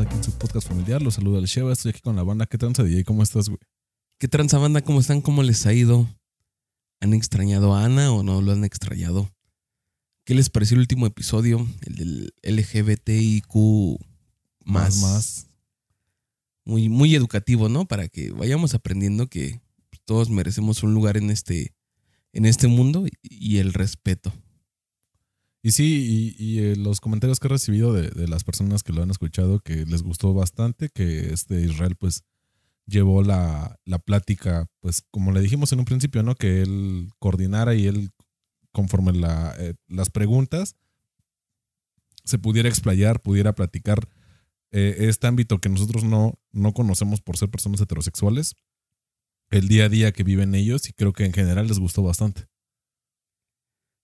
aquí en su podcast familiar. Los saluda el Sheva. Estoy aquí con la banda. ¿Qué tranza, DJ? ¿Cómo estás, güey? ¿Qué tranza banda? ¿Cómo están? ¿Cómo les ha ido? ¿Han extrañado a Ana o no lo han extrañado? ¿Qué les pareció el último episodio? El del LGBTIQ más. más. Muy, muy educativo, ¿no? Para que vayamos aprendiendo que todos merecemos un lugar en este, en este mundo y, el respeto. Y sí, y, eh, los comentarios que he recibido de, las personas que lo han escuchado, que les gustó bastante, que este Israel, pues, llevó la, la plática, pues, como le dijimos en un principio, ¿no? Que él coordinara y él, conforme eh, las preguntas, se pudiera explayar, pudiera platicar eh, este ámbito que nosotros no, no conocemos por ser personas heterosexuales, el día a día que viven ellos, y creo que en general les gustó bastante.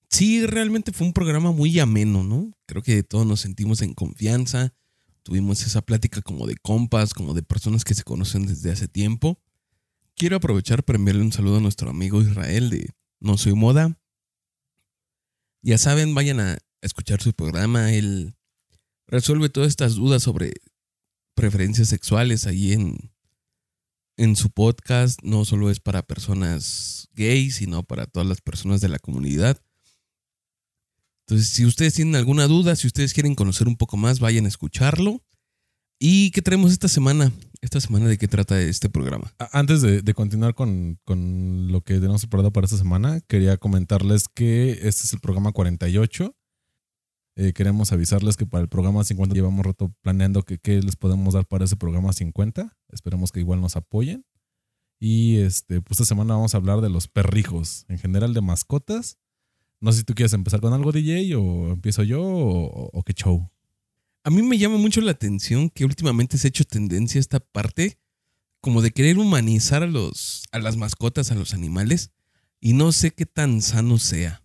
Sí, realmente fue un programa muy ameno, ¿no? Creo que todos nos sentimos en confianza. Tuvimos esa plática como de compas, como de personas que se conocen desde hace tiempo. Quiero aprovechar para enviarle un saludo a nuestro amigo Israel de No Soy Moda. Ya saben, vayan a escuchar su programa. Él resuelve todas estas dudas sobre preferencias sexuales ahí en, en su podcast. No solo es para personas gays, sino para todas las personas de la comunidad. Entonces, si ustedes tienen alguna duda, si ustedes quieren conocer un poco más, vayan a escucharlo. ¿Y qué traemos esta semana? Esta semana de qué trata este programa. Antes de, de continuar con, con, lo que tenemos preparado para esta semana, quería comentarles que este es el programa 48. Eh, queremos avisarles que para el programa 50 llevamos rato planeando que, qué les podemos dar para ese programa 50. Esperemos que igual nos apoyen. Y este, pues esta semana vamos a hablar de los perrijos, en general de mascotas. No sé si tú quieres empezar con algo, DJ, o empiezo yo, o, qué show. A mí me llama mucho la atención que últimamente se ha hecho tendencia esta parte como de querer humanizar a, los, a las mascotas, a los animales, y no sé qué tan sano sea.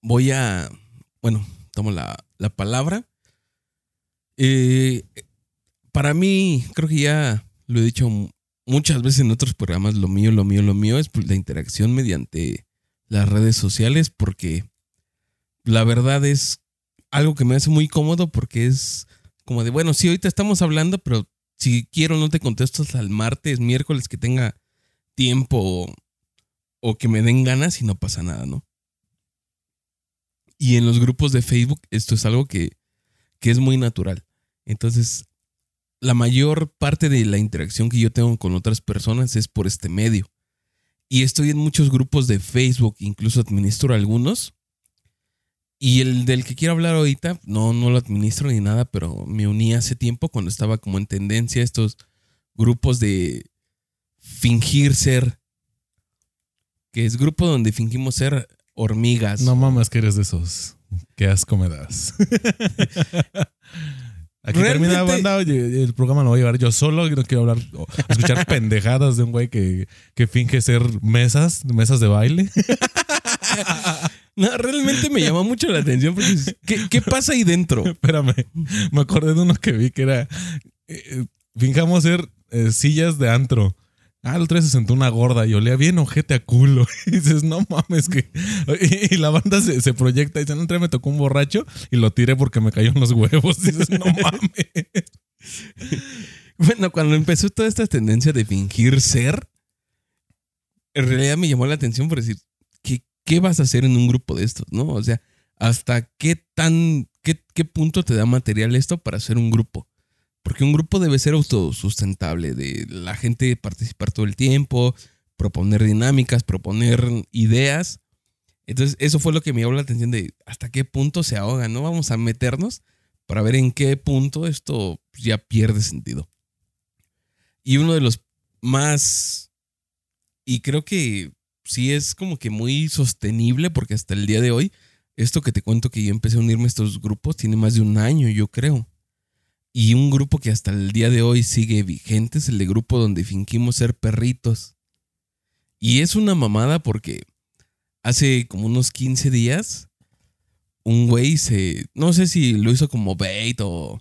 Voy a, bueno, tomo la, la palabra. Eh, para mí, creo que ya lo he dicho muchas veces en otros programas, lo mío, lo mío, lo mío es la interacción mediante las redes sociales porque la verdad es algo que me hace muy cómodo porque es como de, bueno, sí, ahorita estamos hablando, pero si quiero no te contesto hasta el martes, miércoles que tenga tiempo o, o que me den ganas y no pasa nada, ¿no? Y en los grupos de Facebook esto es algo que, que es muy natural. Entonces, la mayor parte de la interacción que yo tengo con otras personas es por este medio. Y estoy en muchos grupos de Facebook, incluso administro algunos. Y el del que quiero hablar ahorita, no, no lo administro ni nada, pero me uní hace tiempo cuando estaba como en tendencia a estos grupos de fingir ser. Que es grupo donde fingimos ser hormigas. No mames que eres de esos. Qué asco me das. Aquí Realmente, termina la banda, oye, el programa lo voy a llevar yo solo, no quiero hablar, escuchar pendejadas de un güey que, que finge ser mesas, mesas de baile. No, realmente me llamó mucho la atención porque ¿qué, qué pasa ahí dentro? Espérame, me acordé de uno que vi que era, eh, fingamos ser eh, sillas de antro. Ah, el otro día se sentó una gorda y olía bien ojete a culo. Y dices, no mames, que. Y, la banda se, se, proyecta y dice, no, me tocó un borracho y lo tiré porque me cayó en los huevos. Dices, no mames. bueno, cuando empezó toda esta tendencia de fingir ser, en realidad me llamó la atención por decir, ¿qué, qué vas a hacer en un grupo de estos? ¿No? O sea, ¿hasta qué tan. Qué, qué punto te da material esto para hacer un grupo? Porque un grupo debe ser autosustentable, de la gente participar todo el tiempo, proponer dinámicas, proponer ideas. Entonces, eso fue lo que me llamó la atención de hasta qué punto se ahoga, ¿no? Vamos a meternos para ver en qué punto esto ya pierde sentido. Y uno de los más, y creo que sí es como que muy sostenible, porque hasta el día de hoy, esto que te cuento que yo empecé a unirme a estos grupos tiene más de un año, yo creo. Y un grupo que hasta el día de hoy sigue vigente es el de grupo donde fingimos ser perritos. Y es una mamada porque hace como unos 15 días un güey se, no sé si lo hizo como bait o,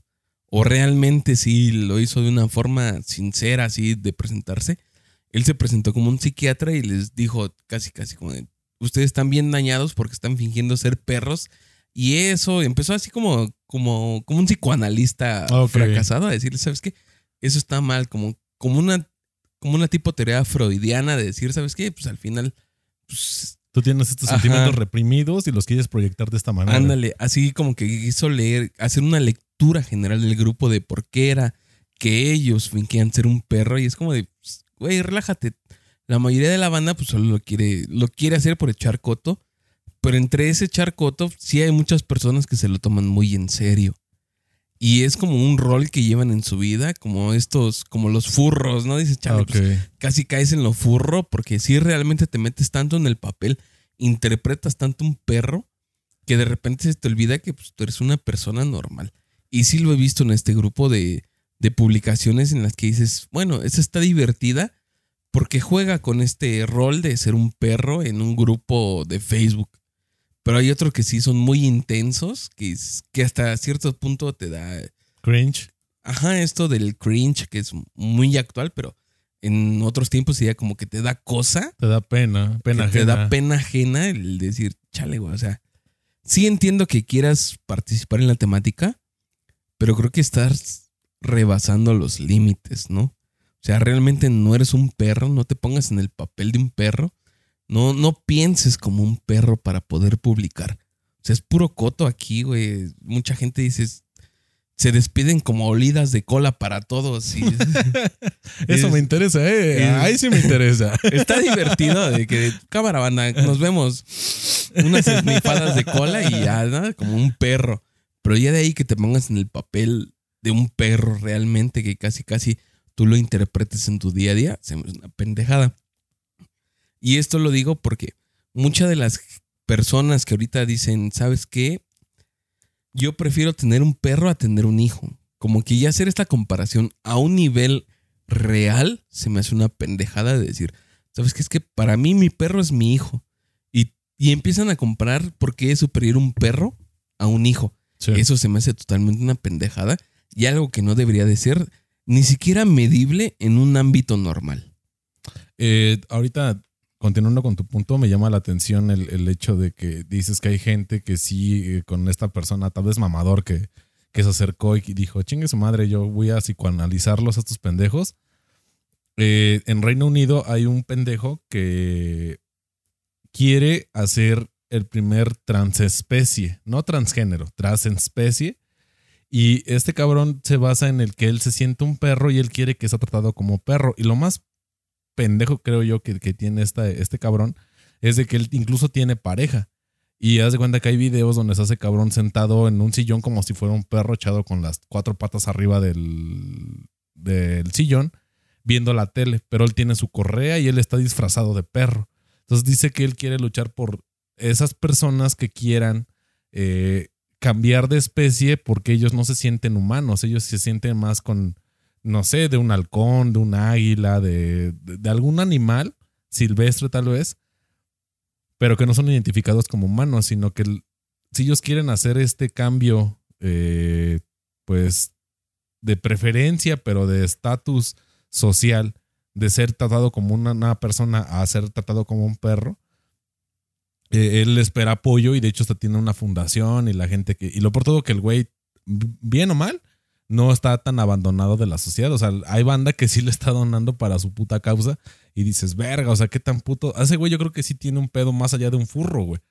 realmente sí lo hizo de una forma sincera, así de presentarse. Él se presentó como un psiquiatra y les dijo casi, casi como de, ustedes están bien dañados porque están fingiendo ser perros. Y eso empezó así como, como, como un psicoanalista fracasado a decirle, ¿sabes qué? Eso está mal, como, como una como una tipo teoría freudiana de decir, ¿sabes qué? Pues al final, pues, Tú tienes estos Ajá. sentimientos reprimidos y los quieres proyectar de esta manera. ándale, así como que quiso leer, hacer una lectura general del grupo de por qué era que ellos fingían ser un perro y es como de, pues, güey, relájate. La mayoría de la banda pues solo lo quiere, lo quiere hacer por echar coto, pero entre ese echar coto sí hay muchas personas que se lo toman muy en serio. Y es como un rol que llevan en su vida, como estos, como los furros, ¿no? Ah, ok. pues, casi caes en lo furro porque si realmente te metes tanto en el papel, interpretas tanto un perro que de repente se te olvida que pues, tú eres una persona normal. Y sí lo he visto en este grupo de, de publicaciones en las que dices, bueno, esa está divertida porque juega con este rol de ser un perro en un grupo de Facebook. Pero hay otros que sí son muy intensos, que, es- que hasta cierto punto te da Cringe. Ajá, esto del cringe, que es muy actual, pero en otros tiempos sería como que te da cosa, Te da pena. Pena que te ajena. da pena ajena el decir, chale, güey. O sea, sí entiendo que quieras participar en la temática, pero creo que estás rebasando los límites, ¿no? O sea, realmente no eres un perro, no te pongas en el papel de un perro, no, no pienses como un perro para poder publicar. O sea, es puro coto aquí, güey. Mucha gente dice, se despiden como olidas de cola para todos. y- Eso es- me interesa, ¿eh? es- Ahí sí me interesa. Está divertido de que, cámara banda, nos vemos unas esnifadas de cola y ya, ¿no? Como un perro. Pero ya de ahí que te pongas en el papel de un perro realmente, que casi, casi tú lo interpretes en tu día a día, se me hace una pendejada. Y esto lo digo porque muchas de las personas que ahorita dicen, ¿sabes qué? Yo prefiero tener un perro a tener un hijo. Como que ya hacer esta comparación a un nivel real se me hace una pendejada de decir, ¿sabes qué? Es que para mí mi perro es mi hijo. Y, y empiezan a comparar por qué es superior un perro a un hijo. Sí. Eso se me hace totalmente una pendejada y algo que no debería de ser ni siquiera medible en un ámbito normal. Eh, ahorita, continuando con tu punto, me llama la atención el, el hecho de que dices que hay gente que sí, con esta persona, tal vez mamador, que, que se acercó y dijo, chingue su madre, yo voy a psicoanalizarlos a estos pendejos. Eh, en Reino Unido hay un pendejo que quiere hacer el primer transespecie, no transgénero, transespecie. Y este cabrón se basa en el que él se siente un perro y él quiere que sea tratado como perro. Y lo más pendejo, creo yo, que, que tiene este cabrón es de que él incluso tiene pareja. Y haz de cuenta que hay videos donde se hace cabrón sentado en un sillón como si fuera un perro echado con las cuatro patas arriba del, del sillón, viendo la tele. Pero él tiene su correa y él está disfrazado de perro. Entonces dice que él quiere luchar por esas personas que quieran eh, cambiar de especie porque ellos no se sienten humanos, ellos se sienten más con, no sé, de un halcón, de un águila, de, de, algún animal silvestre tal vez, pero que no son identificados como humanos, sino que si ellos quieren hacer este cambio, eh, pues, de preferencia, pero de estatus social, de ser tratado como una, una persona a ser tratado como un perro, eh, él espera apoyo y de hecho hasta tiene una fundación y la gente que... Y lo por todo que el güey, bien o mal, no está tan abandonado de la sociedad. O sea, hay banda que sí le está donando para su puta causa y dices, verga, o sea, qué tan puto... Ese güey yo creo que sí tiene un pedo más allá de un furro, güey.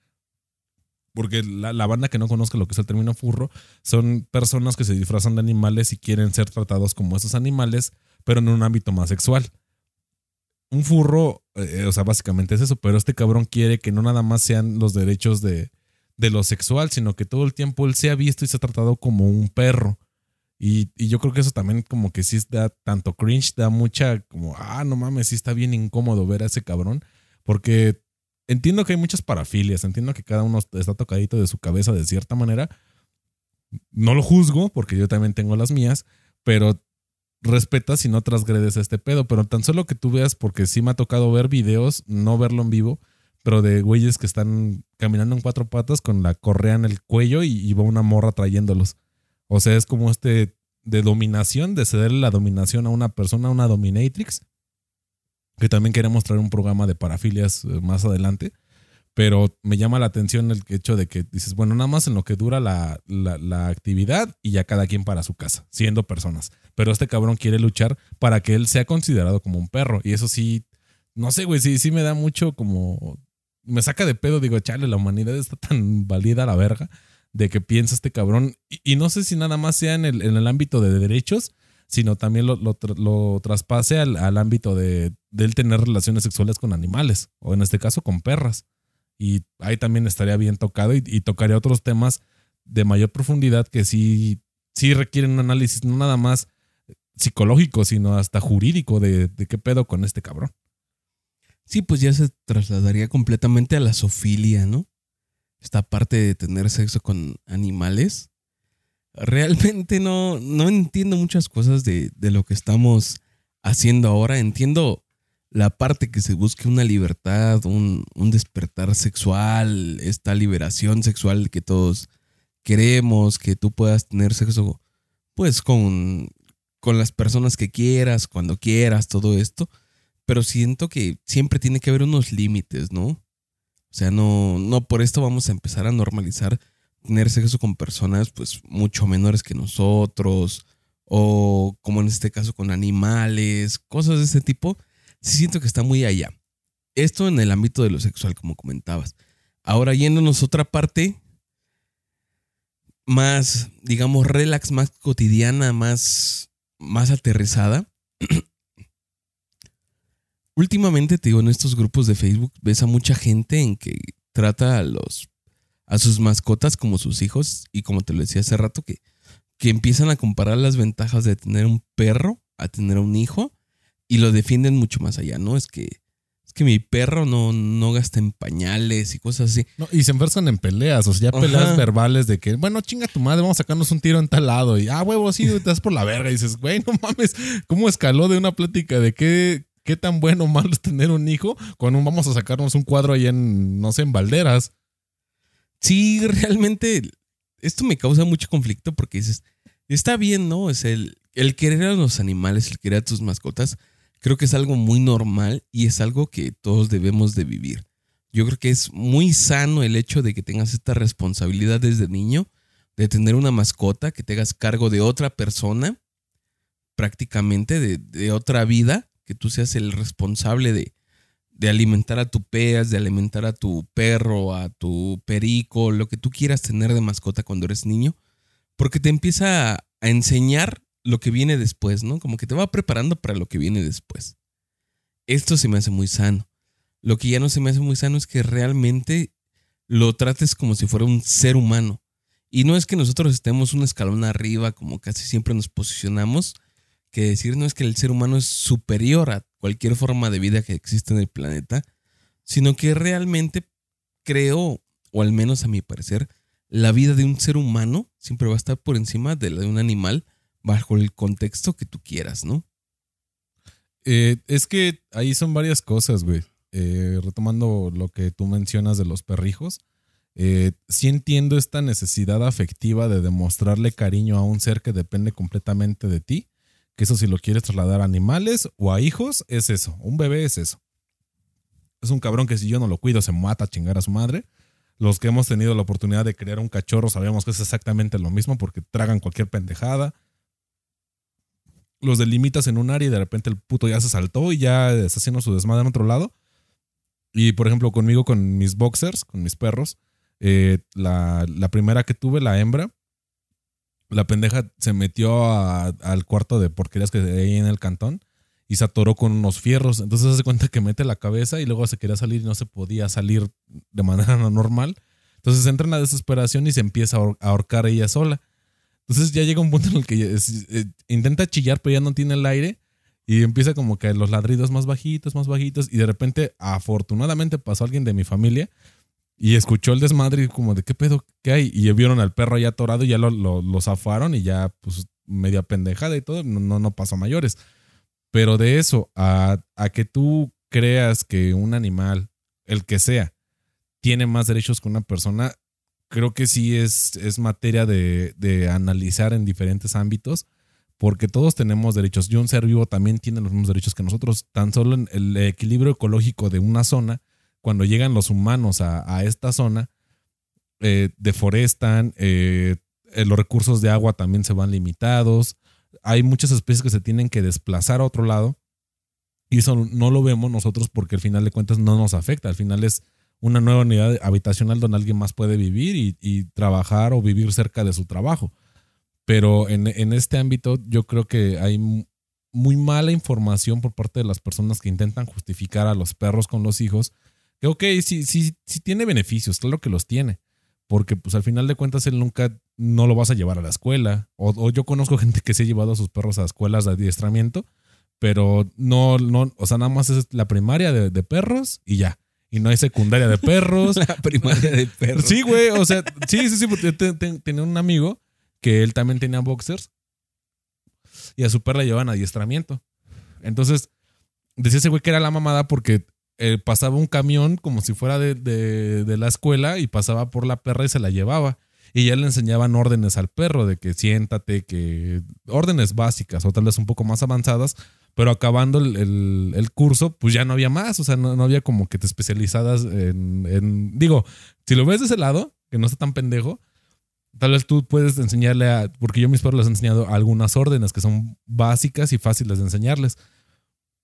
Porque la, la banda que no conozca lo que es el término furro son personas que se disfrazan de animales y quieren ser tratados como esos animales, pero en un ámbito más sexual. Un furro, eh, o sea, básicamente es eso, pero este cabrón quiere que no nada más sean los derechos de, de lo sexual, sino que todo el tiempo él se ha visto y se ha tratado como un perro. Y, yo creo que eso también como que sí da tanto cringe, da mucha como, ah, no mames, sí está bien incómodo ver a ese cabrón, porque entiendo que hay muchas parafilias, entiendo que cada uno está tocadito de su cabeza de cierta manera. No lo juzgo, porque yo también tengo las mías, pero respetas y no transgredes este pedo. Pero tan solo que tú veas, porque sí me ha tocado ver videos, no verlo en vivo, pero de güeyes que están caminando en cuatro patas con la correa en el cuello y, y va una morra trayéndolos. O sea, es como este de dominación, de cederle la dominación a una persona, a una dominatrix, que también queremos traer un programa de parafilias eh, más adelante, pero me llama la atención el hecho de que dices, bueno, nada más en lo que dura la, la, actividad y ya cada quien para su casa, siendo personas, pero este cabrón quiere luchar para que él sea considerado como un perro, y eso sí, no sé, güey, sí, sí me da mucho como, me saca de pedo, digo, chale, la humanidad está tan válida a la verga de que piensa este cabrón. Y, no sé si nada más sea en el, en el ámbito de derechos, sino también lo, lo, traspase al, al, ámbito de, de él tener relaciones sexuales con animales, o en este caso con perras. Y ahí también estaría bien tocado y, y tocaría otros temas de mayor profundidad que sí, sí requieren un análisis no nada más psicológico, sino hasta jurídico de, de qué pedo con este cabrón. Sí, pues ya se trasladaría completamente a la sofilia, ¿no? Esta parte de tener sexo con animales. Realmente no, no entiendo muchas cosas de, lo que estamos haciendo ahora. Entiendo la parte que se busque una libertad, un, despertar sexual, esta liberación sexual que todos queremos, que tú puedas tener sexo pues con, con las personas que quieras, cuando quieras, todo esto. Pero siento que siempre tiene que haber unos límites, ¿no? O sea, no, no por esto vamos a empezar a normalizar tener sexo con personas pues mucho menores que nosotros o como en este caso con animales, cosas de ese tipo. Sí siento que está muy allá. Esto en el ámbito de lo sexual, como comentabas. Ahora yéndonos a otra parte más, digamos, relax, más cotidiana, más, más aterrizada. Últimamente te digo, en estos grupos de Facebook ves a mucha gente en que trata a los a sus mascotas como sus hijos y como te lo decía hace rato que, que empiezan a comparar las ventajas de tener un perro a tener un hijo y lo defienden mucho más allá, ¿no? Es que es que mi perro no, no gasta en pañales y cosas así. y se enferzan en peleas, o sea, ya peleas verbales de que, bueno, chinga tu madre, vamos a sacarnos un tiro en tal lado. Y, ah, huevo, sí, te das por la verga. Y dices, güey, no mames, ¿cómo escaló de una plática de qué, qué tan bueno o malo es tener un hijo cuando vamos a sacarnos un cuadro ahí en, no sé, en Valderas. Sí, realmente esto me causa mucho conflicto porque dices, está bien, ¿no? Es el, el querer a los animales, el querer a tus mascotas, creo que es algo muy normal y es algo que todos debemos de vivir. Yo creo que es muy sano el hecho de que tengas esta responsabilidad desde niño, de tener una mascota, que te hagas cargo de otra persona, prácticamente de, de otra vida, que tú seas el responsable de, de alimentar a tu pez, de alimentar a tu perro, a tu perico, lo que tú quieras tener de mascota cuando eres niño, porque te empieza a, enseñar lo que viene después, ¿no? Como que te va preparando para lo que viene después. Esto se me hace muy sano. Lo que ya no se me hace muy sano es que realmente lo trates como si fuera un ser humano. Y no es que nosotros estemos un escalón arriba, como casi siempre nos posicionamos, que decir no es que el ser humano es superior a cualquier forma de vida que existe en el planeta, sino que realmente creo, o al menos a mi parecer, la vida de un ser humano siempre va a estar por encima de la de un animal bajo el contexto que tú quieras, ¿no? Eh, es que ahí son varias cosas, güey. Eh, retomando lo que tú mencionas de los perrijos, eh, sí entiendo esta necesidad afectiva de demostrarle cariño a un ser que depende completamente de ti que eso si lo quieres trasladar a animales o a hijos, es eso. Un bebé es eso. Es un cabrón que si yo no lo cuido se mata a chingar a su madre. Los que hemos tenido la oportunidad de criar un cachorro sabemos que es exactamente lo mismo porque tragan cualquier pendejada. Los delimitas en un área y de repente el puto ya se saltó y ya está haciendo su desmadre en otro lado. Y por ejemplo, conmigo, con mis boxers, con mis perros, eh, la, la primera que tuve, la hembra, la pendeja se metió al cuarto de porquerías que hay en el cantón y se atoró con unos fierros. Entonces se hace cuenta que mete la cabeza y luego se quería salir y no se podía salir de manera normal. Entonces entra en la desesperación y se empieza a ahorcar ella sola. Entonces ya llega un punto en el que eh, intenta chillar, pero ya no tiene el aire. Y empieza como que los ladridos más bajitos, más bajitos. Y de repente, afortunadamente, pasó alguien de mi familia y escuchó el desmadre y como de qué pedo, qué hay. Y vieron al perro ya atorado y ya lo, lo, zafaron y ya pues media pendejada y todo, no, no pasó mayores. Pero de eso a, a, que tú creas que un animal, el que sea, tiene más derechos que una persona, creo que sí es, es materia de, de analizar en diferentes ámbitos. porque todos tenemos derechos. Y un ser vivo también tiene los mismos derechos que nosotros. Tan solo en el equilibrio ecológico de una zona, cuando llegan los humanos a, esta zona, eh, deforestan, eh, eh, los recursos de agua también se van limitados. Hay muchas especies que se tienen que desplazar a otro lado. Y eso no lo vemos nosotros porque al final de cuentas no nos afecta. Al final es una nueva unidad habitacional donde alguien más puede vivir y trabajar o vivir cerca de su trabajo. Pero en, este ámbito yo creo que hay muy mala información por parte de las personas que intentan justificar a los perros con los hijos. Que ok, sí, sí, sí tiene beneficios, claro que los tiene. Porque pues al final de cuentas él nunca no lo vas a llevar a la escuela. O, yo conozco gente que se ha llevado a sus perros a escuelas de adiestramiento, pero no, no, o sea, nada más es la primaria de, perros y ya. Y no hay secundaria de perros. la primaria de perros. Sí, güey, o sea, sí, sí, sí, porque yo tenía un amigo que él también tenía boxers y a su perra la llevaban a adiestramiento. Entonces, decía ese güey que era la mamada porque eh, pasaba un camión como si fuera de, de, la escuela y pasaba por la perra y se la llevaba. Y ya le enseñaban órdenes al perro de que siéntate, que órdenes básicas o tal vez un poco más avanzadas, pero acabando el, el, curso, pues ya no había más, o sea, no, no había como que te especializadas en, en, digo, si lo ves de ese lado, que no está tan pendejo, Tal vez tú puedes enseñarle a, porque yo a mis perros les he enseñado algunas órdenes que son básicas y fáciles de enseñarles.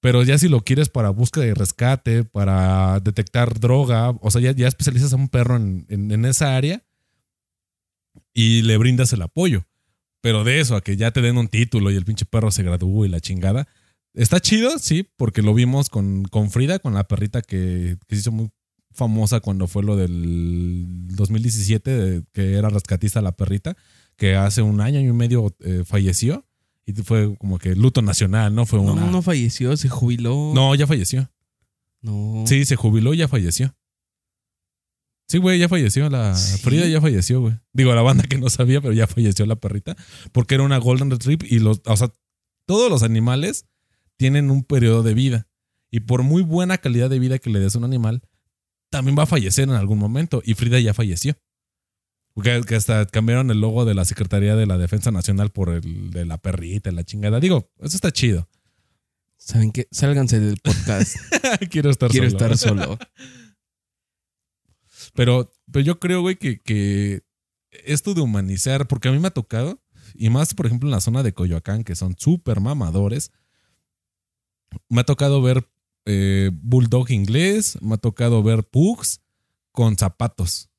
Pero ya si lo quieres para búsqueda y rescate, para detectar droga, o sea, ya, ya especializas a un perro en, en, esa área y le brindas el apoyo. Pero de eso, a que ya te den un título y el pinche perro se gradúe y la chingada, está chido, sí, porque lo vimos con, con Frida, con la perrita que, que se hizo muy famosa cuando fue lo del 2017, que era rescatista la perrita, que hace un año y medio eh, falleció. Y fue como que luto nacional, ¿no? Fue una... No, no falleció, se jubiló. No, ya falleció. No. Sí, se jubiló y ya falleció. Sí, güey, ya falleció. La Frida ya falleció, güey. Digo, la banda que no sabía, pero ya falleció la perrita. Porque era una Golden Retriever y los, o sea, todos los animales tienen un periodo de vida. Y por muy buena calidad de vida que le des a un animal, también va a fallecer en algún momento. Y Frida ya falleció. Que hasta cambiaron el logo de la Secretaría de la Defensa Nacional por el de la perrita, la chingada. Digo, eso está chido. ¿Saben qué? Sálganse del podcast. Quiero estar Quiero estar solo. pero, pero yo creo, güey, que, que esto de humanizar, porque a mí me ha tocado, y más, por ejemplo, en la zona de Coyoacán, que son súper mamadores, me ha tocado ver eh, bulldog inglés, me ha tocado ver pugs con zapatos.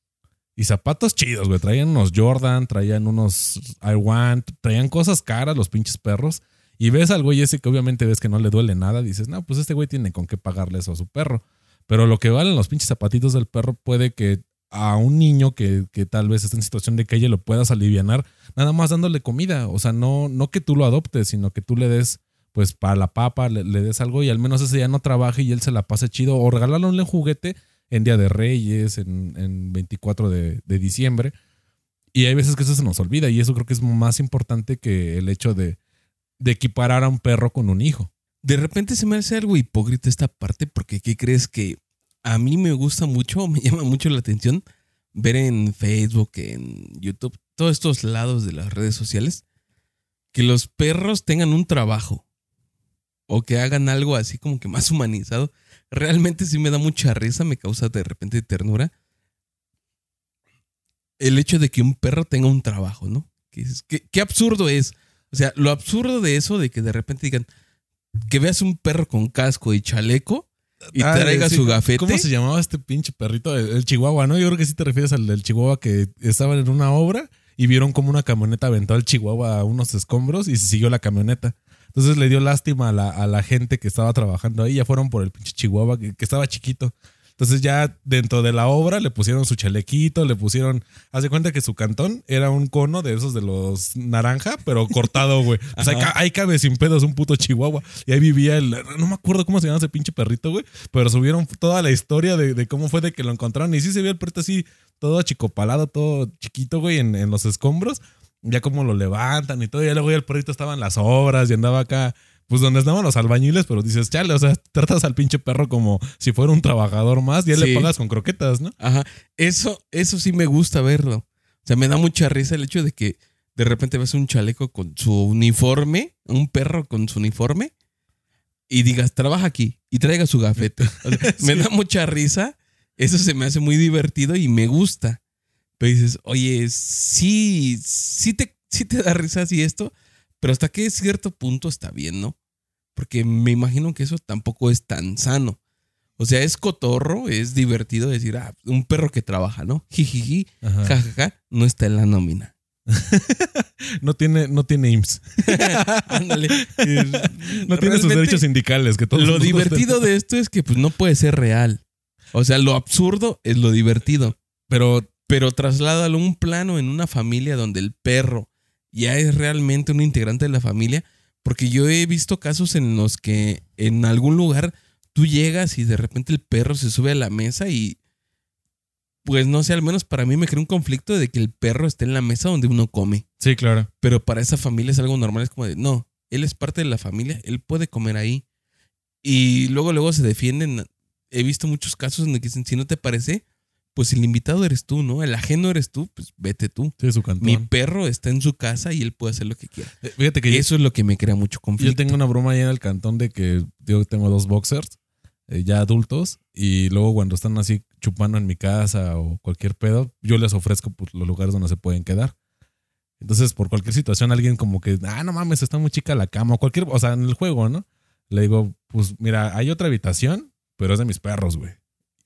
Y zapatos chidos, güey. Traían unos Jordan, traían unos I Want, traían cosas caras los pinches perros. Y ves al güey ese que obviamente ves que no le duele nada. Dices, no, pues este güey tiene con qué pagarle eso a su perro. Pero lo que valen los pinches zapatitos del perro puede que a un niño que, que tal vez esté en situación de calle lo puedas aliviar nada más dándole comida. O sea, no, no que tú lo adoptes, sino que tú le des pues para la papa le, des algo y al menos ese día no trabaje y él se la pase chido o regalarle un juguete en Día de Reyes, en, 24 de, diciembre. Y hay veces que eso se nos olvida y eso creo que es más importante que el hecho de, de equiparar a un perro con un hijo. De repente se me hace algo hipócrita esta parte porque ¿qué crees que a mí me gusta mucho, me llama mucho la atención ver en Facebook, en YouTube, todos estos lados de las redes sociales, que los perros tengan un trabajo o que hagan algo así como que más humanizado, realmente sí me da mucha risa, me causa de repente ternura. El hecho de que un perro tenga un trabajo, ¿no? ¿Qué, absurdo es? O sea, lo absurdo de eso, de que de repente digan que veas un perro con casco y chaleco y ah, traiga su gafete. ¿Cómo se llamaba este pinche perrito? El, chihuahua, ¿no? Yo creo que sí te refieres al del chihuahua que estaban en una obra y vieron como una camioneta aventó al chihuahua a unos escombros y se siguió la camioneta. Entonces le dio lástima a la, a la gente que estaba trabajando ahí. Ya fueron por el pinche Chihuahua que, estaba chiquito. Entonces ya dentro de la obra le pusieron su chalequito, le pusieron, hace cuenta que su cantón era un cono de esos de los naranja, pero cortado, güey. O sea, ahí, cabe sin pedos un puto chihuahua. Y ahí vivía el, no me acuerdo cómo se llama ese pinche perrito, güey, pero subieron toda la historia de, cómo fue de que lo encontraron. Y sí se vio el perrito así, todo achicopalado, todo chiquito, güey, en, en los escombros ya como lo levantan y todo. Y luego ya el perrito estaba en las obras y andaba acá, pues donde estaban los albañiles, pero dices, chale, o sea, tratas al pinche perro como si fuera un trabajador más y él le pagas con croquetas, ¿no? Ajá. Eso, eso sí me gusta verlo. O sea, me da mucha risa el hecho de que de repente ves un chaleco con su uniforme, un perro con su uniforme, y digas, trabaja aquí y traiga su gafete. O sea, Me da mucha risa, eso se me hace muy divertido y me gusta. Pero dices, oye, sí, sí te, sí te da risa así esto, pero hasta que cierto punto está bien, ¿no? Porque me imagino que eso tampoco es tan sano. O sea, es cotorro, es divertido decir, ah, un perro que trabaja, ¿no? Jijiji, jajaja, no está en la nómina. No tiene, no tiene IMSS. Ándale. No tiene sus derechos sindicales. Que todos Lo divertido de esto es que pues no puede ser real. O sea, lo absurdo es lo divertido. Pero Pero trasládalo a un plano en una familia donde el perro ya es realmente un integrante de la familia. Porque yo he visto casos en los que en algún lugar tú llegas y de repente el perro se sube a la mesa y pues no sé, al menos para mí me crea un conflicto de que el perro esté en la mesa donde uno come. sí, claro. Pero para esa familia es algo normal, es como de, no, él es parte de la familia, él puede comer ahí. Y luego, luego se defienden. He visto muchos casos en los que dicen, si no te parece, pues el invitado eres tú, ¿no? El ajeno eres tú, pues vete tú. Sí, su cantón. Mi perro está en su casa y él puede hacer lo que quiera. Eh, Fíjate que yo- Eso es lo que me crea mucho yo, conflicto. tengo una broma ahí en el cantón de que yo tengo dos boxers eh, ya adultos y luego cuando están así chupando en mi casa o cualquier pedo, yo les ofrezco pues, los lugares donde se pueden quedar. Entonces, por cualquier situación, alguien como que, ah, no mames, está muy chica la cama o cualquier, o sea, en el juego, ¿no? Le digo, pues mira, hay otra habitación, pero es de mis perros, güey.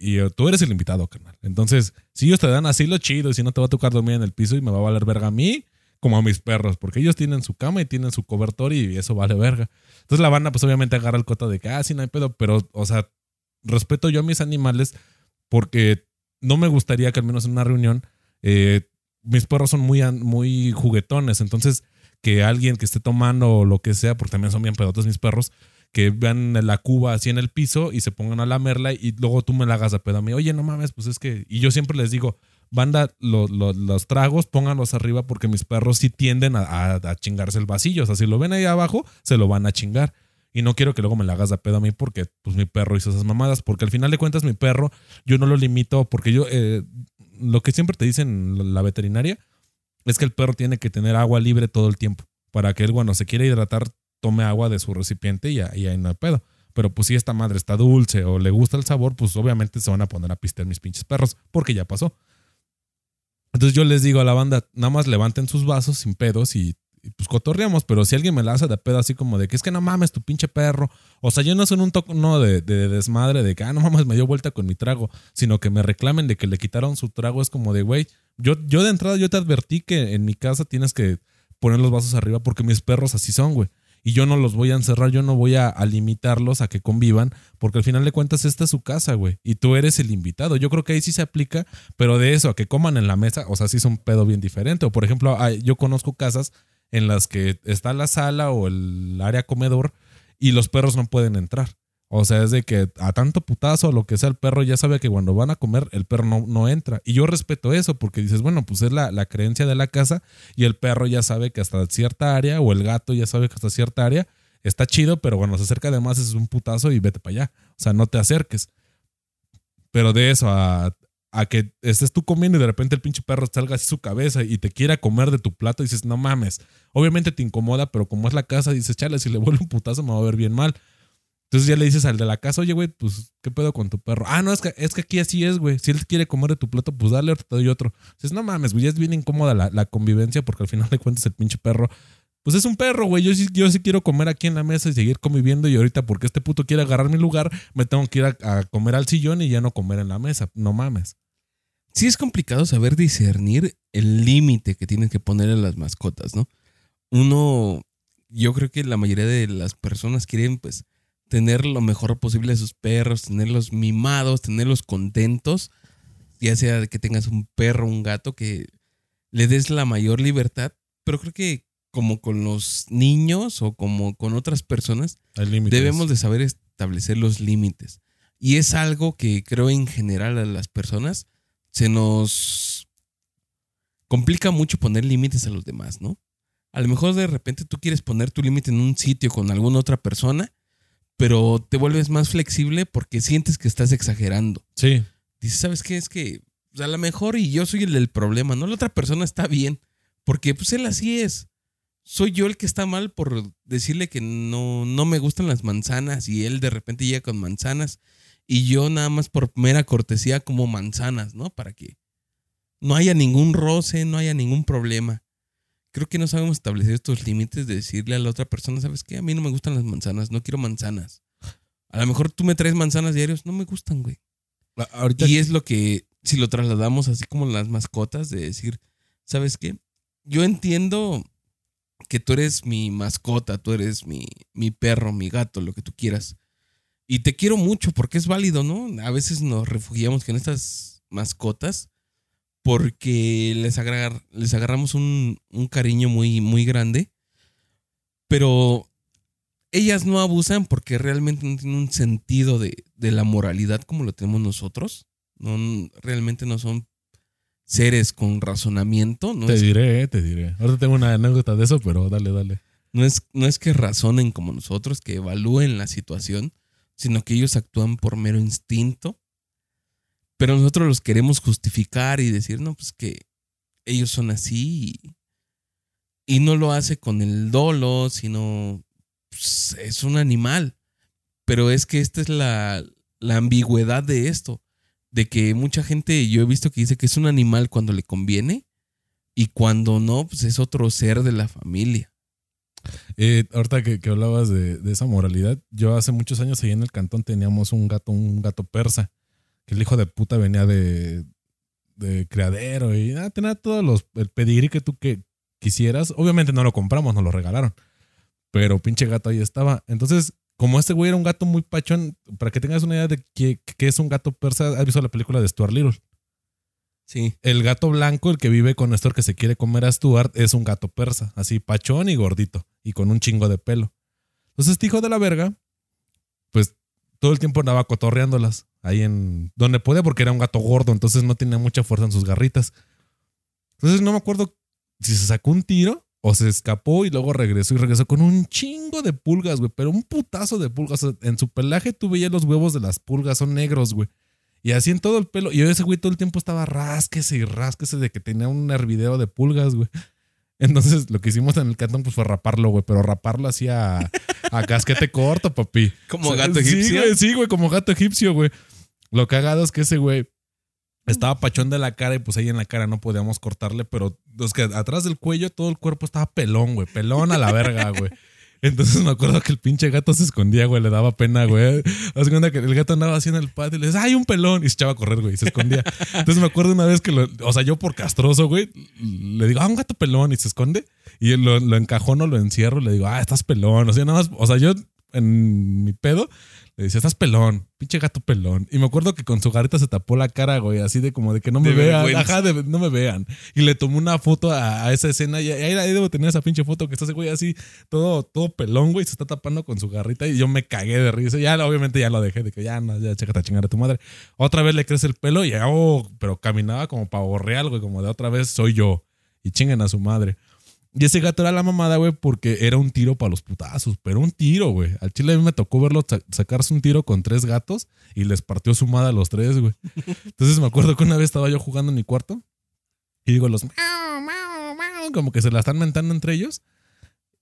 Y eh, tú eres el invitado, carnal. Entonces, si ellos te dan así lo chido y si no te va a tocar dormir en el piso y me va a valer verga a mí como a mis perros, porque ellos tienen su cama y tienen su cobertor y eso vale verga. Entonces la banda pues obviamente agarra el cota de que, ah, sí, no hay pedo, pero, o sea, respeto yo a mis animales porque no me gustaría que al menos en una reunión, eh, mis perros son muy, muy juguetones, entonces que alguien que esté tomando o lo que sea, porque también son bien pedotes mis perros, que vean la cuba así en el piso y se pongan a lamerla y luego tú me la hagas a pedo a mí. Oye, no mames, pues es que... Y yo siempre les digo, banda, lo- lo- los tragos, pónganlos arriba porque mis perros sí tienden a, a- a chingarse el vasillo. O sea, si lo ven ahí abajo, se lo van a chingar. Y no quiero que luego me la hagas de pedo a mí porque pues mi perro hizo esas mamadas. Porque al final de cuentas mi perro, yo no lo limito porque yo... eh, lo que siempre te dicen la- veterinaria es que el perro tiene que tener agua libre todo el tiempo. Para que él, cuando se quiere hidratar, tome agua de su recipiente y, ahí- no hay pedo. Pero pues si esta madre está dulce o le gusta el sabor, pues obviamente se van a poner a pistear mis pinches perros, porque ya pasó. Entonces yo les digo a la banda, nada más levanten sus vasos sin pedos y, pues cotorreamos, pero si alguien me la hace de pedo así como de que es que no mames tu pinche perro, o sea, yo no soy un toque no de, de desmadre de que, ah, no mames, me dio vuelta con mi trago, sino que me reclamen de que le quitaron su trago, es como de, güey, yo, yo de entrada yo te advertí que en mi casa tienes que poner los vasos arriba porque mis perros así son, güey. Y yo no los voy a encerrar, yo no voy a, limitarlos a que convivan, porque al final de cuentas esta es su casa, güey. Y tú eres el invitado. Yo creo que ahí sí se aplica, pero de eso a que coman en la mesa, o sea, sí es un pedo bien diferente. O por ejemplo, yo conozco casas en las que está la sala o el área comedor y los perros no pueden entrar. O sea, es de que a tanto putazo lo que sea, el perro ya sabe que cuando van a comer, el perro no, no entra. Y yo respeto eso porque dices, bueno, pues es la, la creencia de la casa y el perro ya sabe que hasta cierta área o el gato ya sabe que hasta cierta área está chido, pero cuando se acerca de más es un putazo y vete para allá. O sea, no te acerques. Pero de eso a, a que estés tú comiendo y de repente el pinche perro salga así su cabeza y te quiera comer de tu plato y dices, no mames. Obviamente te incomoda, pero como es la casa, dices, chale, si le vuelve un putazo me va a ver bien mal. Entonces ya le dices al de la casa, oye, güey, pues, ¿qué pedo con tu perro? Ah, no, es que, es que aquí así es, güey. Si él quiere comer de tu plato, pues dale otro, te doy otro. Dices, no mames, güey, ya es bien incómoda la, la convivencia porque al final de cuentas el pinche perro, pues es un perro, güey. Yo sí, yo sí quiero comer aquí en la mesa y seguir conviviendo y ahorita porque este puto quiere agarrar mi lugar, me tengo que ir a, comer al sillón y ya no comer en la mesa. No mames. Sí es complicado saber discernir el límite que tienen que poner a las mascotas, ¿no? Uno, yo creo que la mayoría de las personas quieren, pues, tener lo mejor posible a sus perros, tenerlos mimados, tenerlos contentos, ya sea que tengas un perro, un gato, que le des la mayor libertad, pero creo que como con los niños o como con otras personas, debemos de saber establecer los límites. Y es algo que creo en general a las personas se nos complica mucho poner límites a los demás, ¿no? A lo mejor de repente tú quieres poner tu límite en un sitio con alguna otra persona, pero te vuelves más flexible porque sientes que estás exagerando. Sí. Dices, ¿sabes qué? Es que pues, a lo mejor y yo soy el del problema, ¿no? La otra persona está bien, Porque pues él así es. Soy yo el que está mal por decirle que no, no me gustan las manzanas y él de repente llega con manzanas y yo nada más por mera cortesía como manzanas, ¿no? Para que no haya ningún roce, no haya ningún problema. Creo que no sabemos establecer estos límites de decirle a la otra persona, ¿sabes qué? A mí no me gustan las manzanas, no quiero manzanas. A lo mejor tú me traes manzanas diarios, no me gustan, güey. Ahorita Y es lo que, si lo trasladamos así como las mascotas, de decir, ¿sabes qué? Yo entiendo que tú eres mi mascota, tú eres mi, mi perro, mi gato, lo que tú quieras. Y te quiero mucho porque es válido, ¿no? A veces nos refugiamos en estas mascotas porque les, les agarramos un, un cariño muy, muy grande. Pero ellas no abusan porque realmente no tienen un sentido de, de la moralidad como lo tenemos nosotros. No, realmente no son seres con razonamiento. No te es, diré, eh, te diré. Ahorita tengo una anécdota de eso, pero dale, dale. no, es, no es que razonen como nosotros, que evalúen la situación, sino que ellos actúan por mero instinto. Pero nosotros los queremos justificar y decir, no, pues que ellos son así. Y, no lo hace con el dolo, sino pues, es un animal. Pero es que esta es la, la ambigüedad de esto. De que mucha gente, yo he visto que dice que es un animal cuando le conviene y cuando no, pues es otro ser de la familia. Eh, ahorita que, que hablabas de, de esa moralidad, yo hace muchos años ahí en el cantón teníamos un gato, un gato persa, que el hijo de puta venía de, de criadero y ah, tenía todos los, el pedigrí que tú que quisieras. Obviamente no lo compramos, nos lo regalaron. Pero pinche gato ahí estaba. Entonces, como este güey era un gato muy pachón, para que tengas una idea de qué, qué es un gato persa, ¿has visto la película de Stuart Little? Sí. El gato blanco, el que vive con Néstor que se quiere comer a Stuart, es un gato persa, así pachón y gordito, y con un chingo de pelo. Entonces, este hijo de la verga, pues todo el tiempo andaba cotorreándolas ahí en donde puede, porque era un gato gordo, entonces no tenía mucha fuerza en sus garritas. Entonces, no me acuerdo si se sacó un tiro o se escapó y luego regresó y regresó con un chingo de pulgas, güey, pero un putazo de pulgas. En su pelaje tú veías los huevos de las pulgas, son negros, güey. Y así en todo el pelo. Y ese güey todo el tiempo estaba rásquese y rásquese de que tenía un hervidero de pulgas, güey. Entonces lo que hicimos en el cantón pues fue raparlo, güey, pero raparlo así a, a casquete corto, papi. Como O sea, gato sí, egipcio. güey, sí, güey, como gato egipcio, güey. Lo cagado es que ese güey estaba pachón de la cara y pues ahí en la cara no podíamos cortarle, pero es que atrás del cuello todo el cuerpo estaba pelón, güey, pelón a la verga, güey. Entonces me acuerdo que el pinche gato se escondía, güey, le daba pena, güey. Cuenta que el gato andaba así en el patio y le decía, ¡ay, un pelón! Y se echaba a correr, güey, y se escondía. Entonces me acuerdo una vez que, o sea, yo por castroso, güey, le digo, ¡ah, un gato pelón! Y se esconde. Y lo, lo encajono, lo encierro le digo, ¡ah, estás pelón! O sea, nada más, o sea, yo en mi pedo le decía, estás pelón, pinche gato pelón. Y me acuerdo que con su garita se tapó la cara, güey, así de como de que no me De vean, vergüenza. ajá, de- no me vean. Y le tomó una foto a, a esa escena y ahí, ahí debo tener esa pinche foto que está ese güey así, todo, todo pelón, güey, se está tapando con su garrita y yo me cagué de risa. Ya, obviamente ya lo dejé de que ya, no, ya, chécate a chingar a tu madre. Otra vez le crece el pelo y, oh, pero caminaba como pavo real, güey, como de otra vez soy yo. Y chinguen a su madre. Y ese gato era la mamada, güey, porque era un tiro para los putazos, pero un tiro, güey. Al chile a mí me tocó verlo sa- sacarse un tiro con tres gatos y les partió su madre a los tres, güey. Entonces me acuerdo que una vez estaba yo jugando en mi cuarto y digo los "Miau, miau, miau", como que se la están mentando entre ellos.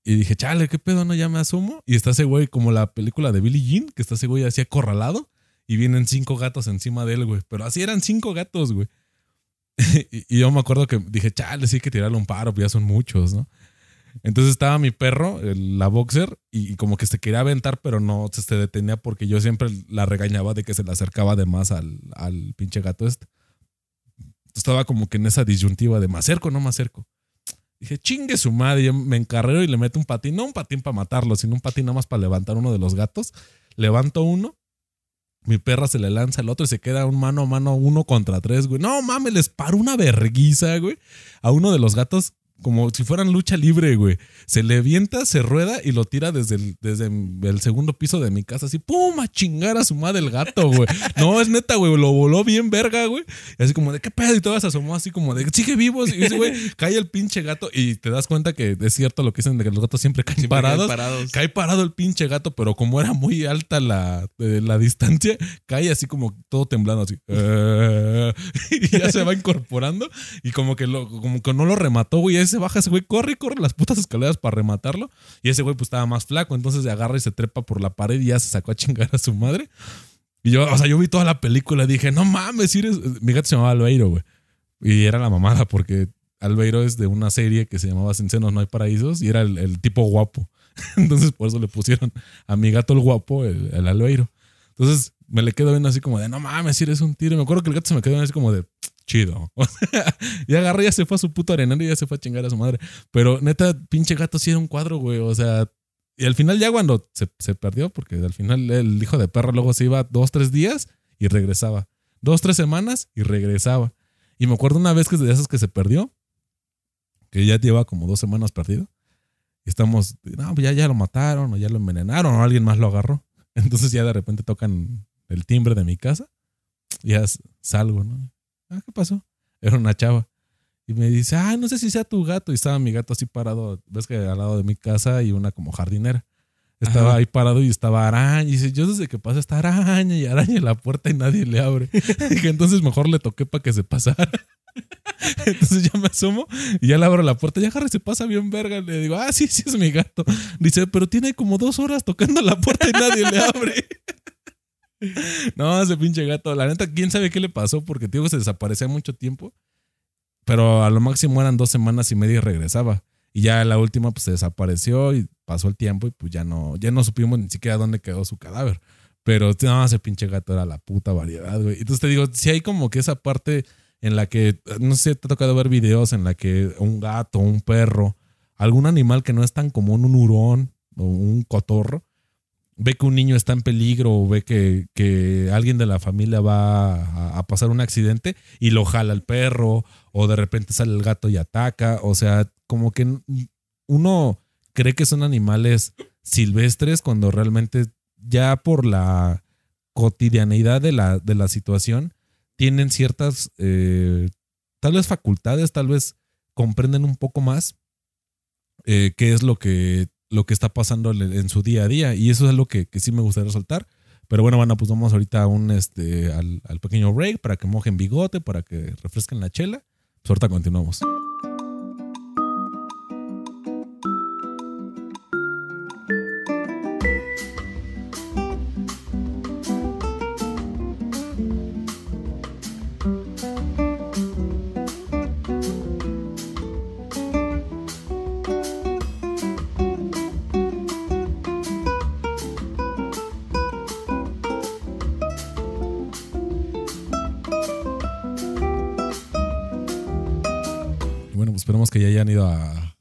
Y dije, chale, ¿qué pedo? No, ya me asumo. Y está ese güey como la película de Billie Jean, que está ese güey así acorralado y vienen cinco gatos encima de él, güey. Pero así eran cinco gatos, güey. y, yo me acuerdo que dije, chale, sí que tirarle un paro, pues ya son muchos, ¿no? Entonces estaba mi perro, el- la boxer, y, y como que se quería aventar, pero no se, se detenía porque yo siempre la regañaba de que se le acercaba de más al, al pinche gato este. Estaba como que en esa disyuntiva de me acerco o no me acerco. Dije, chingue su madre, yo me encarrero y le meto un patín, no un patín para matarlo, sino un patín nada más para levantar uno de los gatos. Levanto uno, mi perra se le lanza al otro y se queda un mano a mano, uno contra tres, güey. No mames, les paro una verguiza, güey, a uno de los gatos como si fueran lucha libre, güey. Se le vienta, se rueda y lo tira desde el, desde el segundo piso de mi casa, así, ¡pum! a chingar a su madre el gato, güey. No, es neta, güey, lo voló bien verga, güey. Y así como de, ¿qué pedo? Y todo se asomó así como de, sigue vivo. Y ese güey cae el pinche gato y te das cuenta que es cierto lo que dicen de que los gatos siempre caen Siempre parados. Cae parado el pinche gato, pero como era muy alta la, eh, la distancia, cae así como todo temblando, así. Eh, y ya se va incorporando y como que, lo, como que no lo remató, güey. Es se baja ese güey, corre y corre las putas escaleras para rematarlo. Y ese güey pues estaba más flaco, entonces se agarra y se trepa por la pared y ya se sacó a chingar a su madre. Y yo, o sea, yo vi toda la película dije, no mames, eres... mi gato se llamaba Albeiro, güey. Y era la mamada porque Albeiro es de una serie que se llamaba Sin senos no hay paraísos y era el, tipo guapo. Entonces por eso le pusieron a mi gato el guapo, el, el Albeiro. Entonces me le quedo viendo así como de, no mames, si eres un tiro. Me acuerdo que el gato se me quedó viendo así como de, chido. y agarré, ya se fue a su puto arenero y ya se fue a chingar a su madre. Pero neta, pinche gato sí era un cuadro, güey. O sea, y al final ya cuando se, se perdió, porque al final el hijo de perro luego se iba dos, tres días y regresaba. Dos, tres semanas y regresaba. Y me acuerdo una vez que de esas que se perdió, que ya lleva como dos semanas perdido. Y estamos, no, pues ya, ya lo mataron o ya lo envenenaron o alguien más lo agarró. Entonces ya de repente tocan el timbre de mi casa y ya salgo, ¿no? Ah, ¿qué pasó? Era una chava. Y me dice, ah, no sé si sea tu gato. Y estaba mi gato así parado, ves que al lado de mi casa y una como jardinera. Estaba ahí parado y estaba araña. Y dice, yo desde que pasa está araña y araña en la puerta y nadie le abre. Dije, entonces mejor le toqué para que se pasara. Entonces ya me asomo y ya le abro la puerta. Ya Harry se pasa bien verga. Le digo, ah, sí, sí es mi gato. Dice, pero tiene como dos horas tocando la puerta y nadie le abre. No, ese pinche gato. La neta, quién sabe qué le pasó porque tío se desaparecía mucho tiempo. Pero a lo máximo eran dos semanas y media y regresaba. Y ya la última pues se desapareció y pasó el tiempo y pues ya no, ya no supimos ni siquiera dónde quedó su cadáver. Pero no, ese pinche gato era la puta variedad, güey. Entonces te digo, si hay como que esa parte en la que, no sé te ha tocado ver videos en la que un gato, un perro, algún animal que no es tan común, un hurón o un cotorro, ve que un niño está en peligro o ve que, que alguien de la familia va a, pasar un accidente y lo jala el perro o de repente sale el gato y ataca. O sea, como que uno cree que son animales silvestres cuando realmente ya por la cotidianeidad de la, de la situación tienen ciertas, eh, tal vez facultades, tal vez comprenden un poco más eh, qué es lo que, lo que está pasando en su día a día. Y eso es algo que, sí me gustaría resaltar. Pero bueno, bueno, pues vamos ahorita a un, este, al, al pequeño break para que mojen bigote, para que refresquen la chela. Pues ahorita continuamos. Que ya hayan ido a,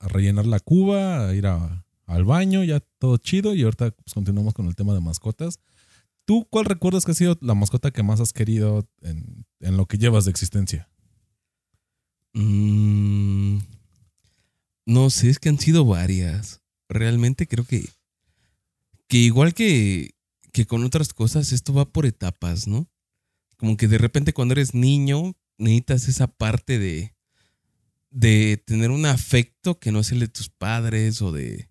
rellenar la cuba, a ir al baño, ya todo chido. Y ahorita continuamos con el tema de mascotas. ¿Tú cuál recuerdas que ha sido la mascota que más has querido en, lo que llevas de existencia? Mm, no sé, es que han sido varias. Realmente creo que, que igual que, que con otras cosas, esto va por etapas, ¿no? Como que de repente cuando eres niño necesitas esa parte de, de tener un afecto que no es el de tus padres o de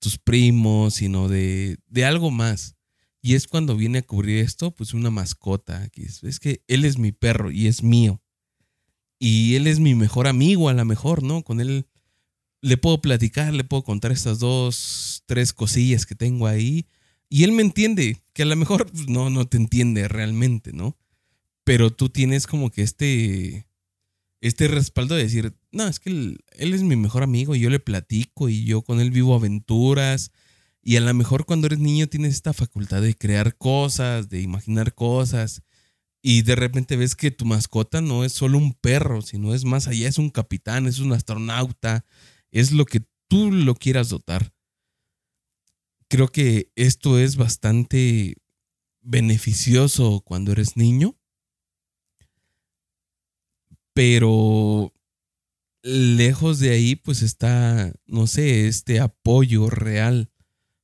tus primos, sino de, de algo más. Y es cuando viene a cubrir esto, pues una mascota. Que es, que él es mi perro y es mío. Y él es mi mejor amigo, a lo mejor, ¿no? Con él le puedo platicar, le puedo contar estas dos, tres cosillas que tengo ahí. Y él me entiende, que a lo mejor pues, no, no te entiende realmente, ¿no? Pero tú tienes como que este, este respaldo de decir, no, es que él, es mi mejor amigo y yo le platico y yo con él vivo aventuras. Y a lo mejor cuando eres niño tienes esta facultad de crear cosas, de imaginar cosas. Y de repente ves que tu mascota no es solo un perro, sino es más allá, es un capitán, es un astronauta, es lo que tú lo quieras dotar. Creo que esto es bastante beneficioso cuando eres niño pero lejos de ahí, pues está, no sé, este apoyo real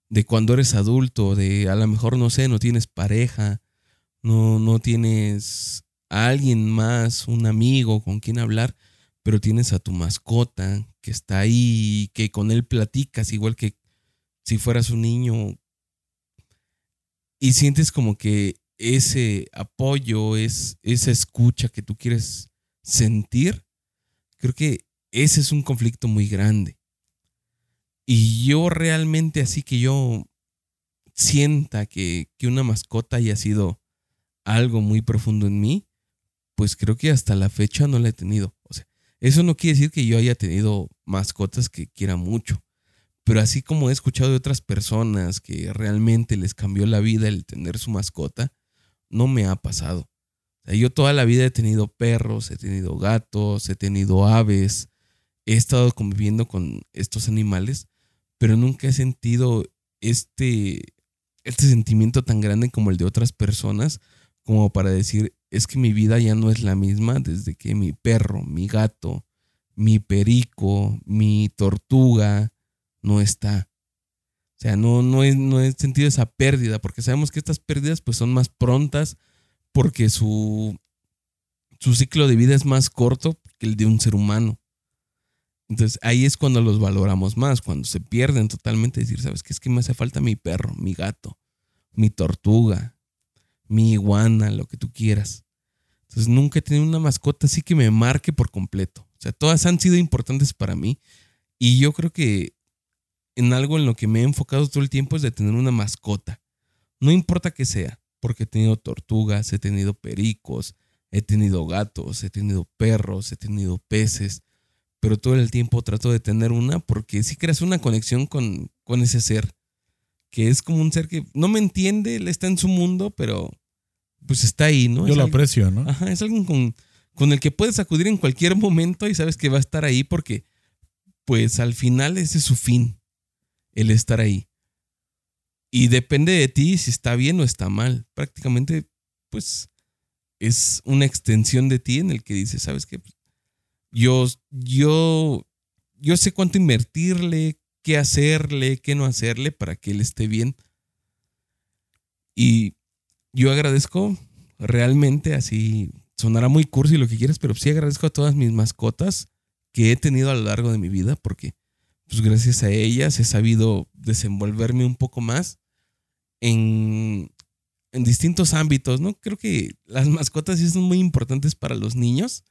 de cuando eres adulto, de a lo mejor, no sé, no tienes pareja, no, no tienes a alguien más, un amigo con quien hablar, pero tienes a tu mascota que está ahí, que con él platicas, igual que si fueras un niño, y sientes como que ese apoyo, es, esa escucha que tú quieres sentir, creo que ese es un conflicto muy grande. Y yo realmente así que yo sienta que, que una mascota haya sido algo muy profundo en mí, pues creo que hasta la fecha no la he tenido. O sea, eso no quiere decir que yo haya tenido mascotas que quiera mucho. Pero así como he escuchado de otras personas que realmente les cambió la vida el tener su mascota, no me ha pasado. Yo toda la vida he tenido perros, he tenido gatos, he tenido aves, he estado conviviendo con estos animales, pero nunca he sentido este, este sentimiento tan grande como el de otras personas, como para decir, es que mi vida ya no es la misma desde que mi perro, mi gato, mi perico, mi tortuga no está. O sea, no, no, he, no he sentido esa pérdida, porque sabemos que estas pérdidas pues son más prontas, porque su, su ciclo de vida es más corto que el de un ser humano. Entonces ahí es cuando los valoramos más, cuando se pierden totalmente, decir, ¿sabes qué? Es que me hace falta mi perro, mi gato, mi tortuga, mi iguana, lo que tú quieras. Entonces nunca he tenido una mascota así que me marque por completo. O sea, todas han sido importantes para mí. Y yo creo que en algo en lo que me he enfocado todo el tiempo es de tener una mascota. No importa que sea, porque he tenido tortugas, he tenido pericos, he tenido gatos, he tenido perros, he tenido peces, pero todo el tiempo trato de tener una porque sí creas una conexión con, con ese ser, que es como un ser que no me entiende, él está en su mundo, pero pues está ahí, ¿no? Yo lo aprecio, ¿no? Ajá, es alguien con, con el que puedes acudir en cualquier momento y sabes que va a estar ahí porque, pues al final ese es su fin, el estar ahí. Y depende de ti si está bien o está mal. Prácticamente, pues, es una extensión de ti en el que dices, ¿sabes qué? Yo, yo, yo sé cuánto invertirle, qué hacerle, qué no hacerle para que él esté bien. Y yo agradezco realmente, así sonará muy cursi lo que quieras, pero sí agradezco a todas mis mascotas que he tenido a lo largo de mi vida, porque pues gracias a ellas he sabido desenvolverme un poco más en, distintos ámbitos, ¿no? Creo que las mascotas sí son muy importantes para los niños.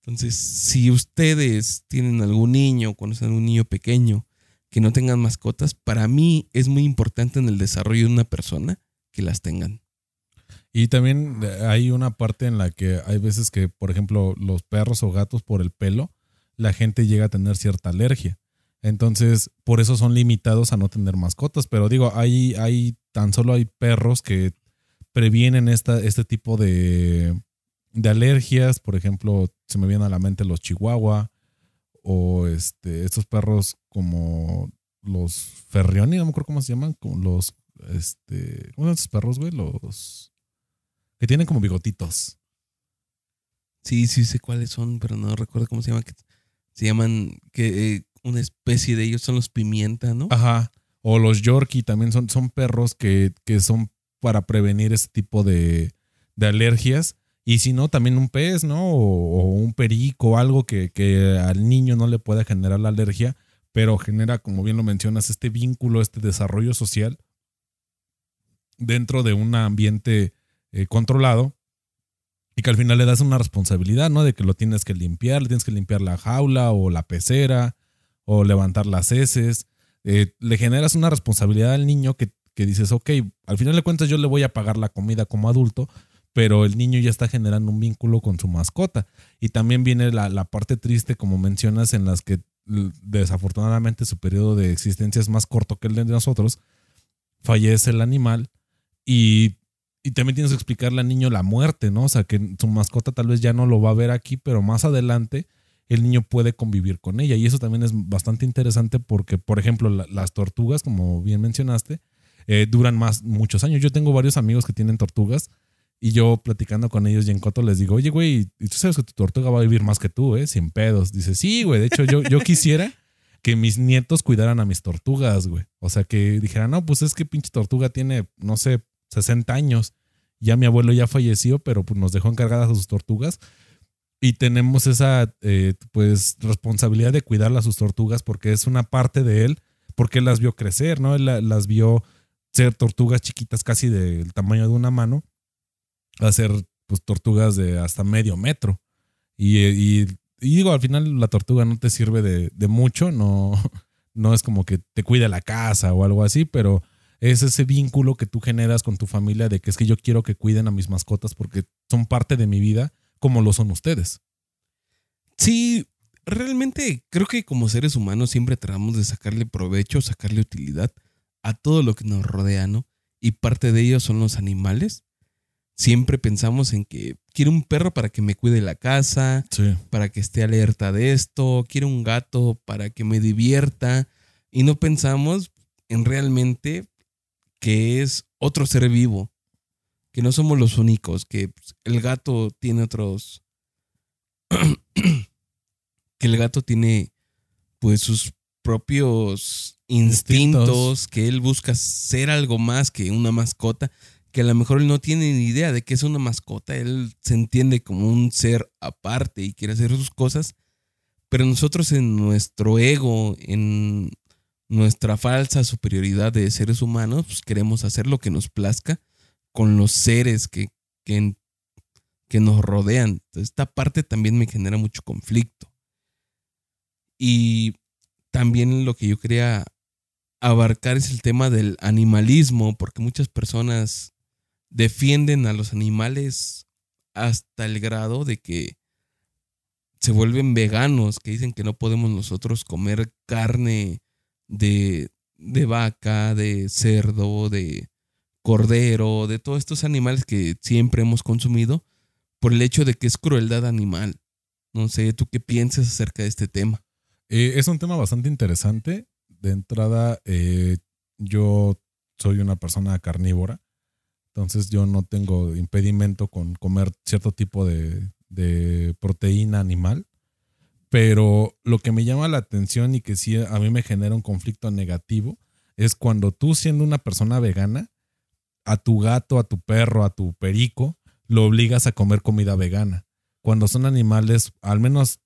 Entonces, si ustedes tienen algún niño conocen a un niño pequeño que no tengan mascotas, para mí es muy importante en el desarrollo de una persona que las tengan. Y también eh, hay una parte en la que hay veces que, por ejemplo, los perros o gatos por el pelo, la gente llega a tener cierta alergia. Entonces, por eso son limitados a no tener mascotas. Pero digo, hay, hay tan solo hay perros que previenen esta, este tipo de, de alergias. Por ejemplo, se me vienen a la mente los chihuahua o este, estos perros como los ferrioni, no me acuerdo cómo se llaman, como los, este, ¿cómo son esos perros, güey? Los que tienen como bigotitos. Sí, sí sé cuáles son, pero no recuerdo cómo se llaman. se llaman, que eh, una especie de ellos son los pimienta, ¿no? Ajá. O los Yorkie también son, son perros que, que son para prevenir ese tipo de, de, alergias. Y si no, también un pez, ¿no? O, un perico, algo que, que, al niño no le pueda generar la alergia, pero genera, como bien lo mencionas, este vínculo, este desarrollo social dentro de un ambiente eh, controlado y que al final le das una responsabilidad, ¿no? De que lo tienes que limpiar, le tienes que limpiar la jaula o la pecera o levantar las heces. Eh, le generas una responsabilidad al niño que, que, dices, ok, al final de cuentas yo le voy a pagar la comida como adulto, pero el niño ya está generando un vínculo con su mascota. Y también viene la, la parte triste, como mencionas, en las que desafortunadamente su periodo de existencia es más corto que el de nosotros, fallece el animal y y también tienes que explicarle al niño la muerte, ¿no? O sea, que su mascota tal vez ya no lo va a ver aquí, pero más adelante el niño puede convivir con ella. Y eso también es bastante interesante porque, por ejemplo, las tortugas, como bien mencionaste, eh, duran más muchos años. Yo tengo varios amigos que tienen tortugas y yo platicando con ellos y en Coto les digo, oye, güey, ¿y tú sabes que tu tortuga va a vivir más que tú, ¿eh? Sin pedos. Dice, sí, güey, de hecho yo, yo quisiera que mis nietos cuidaran a mis tortugas, güey. O sea, que dijeran, no, pues es que pinche tortuga tiene, no sé, 60 años. Ya mi abuelo ya falleció, pero pues nos dejó encargadas a sus tortugas. Y tenemos esa eh, pues responsabilidad de cuidar a sus tortugas porque es una parte de él, porque él las vio crecer, ¿no? Él las vio ser tortugas chiquitas casi del tamaño de una mano, a ser pues tortugas de hasta medio metro. Y, digo, al final la tortuga no te sirve de, mucho, no, no es como que te cuida la casa o algo así, pero es ese vínculo que tú generas con tu familia de que es que yo quiero que cuiden a mis mascotas porque son parte de mi vida como lo son ustedes. Sí, realmente creo que como seres humanos siempre tratamos de sacarle provecho, sacarle utilidad a todo lo que nos rodea, ¿no? Y parte de ellos son los animales. Siempre pensamos en que quiero un perro para que me cuide la casa, Sí. para que esté alerta de esto, quiero un gato para que me divierta y no pensamos en realmente que es otro ser vivo, que no somos los únicos, que pues, el gato tiene otros que el gato tiene pues sus propios instintos, Instintos. que él busca ser algo más que una mascota, que a lo mejor él no tiene ni idea de que es una mascota, él se entiende como un ser aparte y quiere hacer sus cosas, pero nosotros en nuestro ego, en nuestra falsa superioridad de seres humanos, pues queremos hacer lo que nos plazca con los seres que, que, nos rodean. Esta parte también me genera mucho conflicto. Y también lo que yo quería abarcar es el tema del animalismo, porque muchas personas defienden a los animales hasta el grado de que se vuelven veganos, que dicen que no podemos nosotros comer carne de, de vaca, de cerdo, de cordero, de todos estos animales que siempre hemos consumido, por el hecho de que es crueldad animal. No sé, ¿tú qué piensas acerca de este tema? Eh, es un tema bastante interesante. De entrada, eh, yo soy una persona carnívora, entonces yo no tengo impedimento con comer cierto tipo de, de proteína animal. Pero lo que me llama la atención y que sí a mí me genera un conflicto negativo es cuando tú siendo una persona vegana, a tu gato, a tu perro, a tu perico, lo obligas a comer comida vegana. Cuando son animales, al menos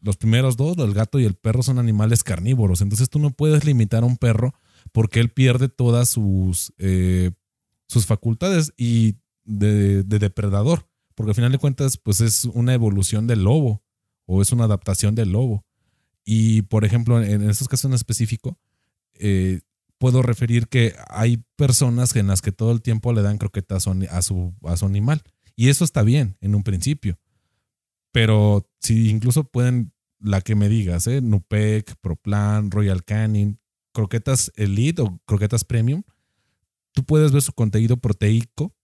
los primeros dos, el gato y el perro, son animales carnívoros. Entonces tú no puedes limitar a un perro porque él pierde todas sus, eh, sus facultades y de, de depredador. Porque al final de cuentas, pues es una evolución del lobo o es una adaptación del lobo. Y por ejemplo, en, en estos casos en específico, eh, puedo referir que hay personas en las que todo el tiempo le dan croquetas a su, a su, animal. Y eso está bien en un principio. Pero si incluso pueden, la que me digas, ¿eh? Nupec, Proplan, Royal Canin, croquetas Elite o croquetas Premium, tú puedes ver su contenido proteico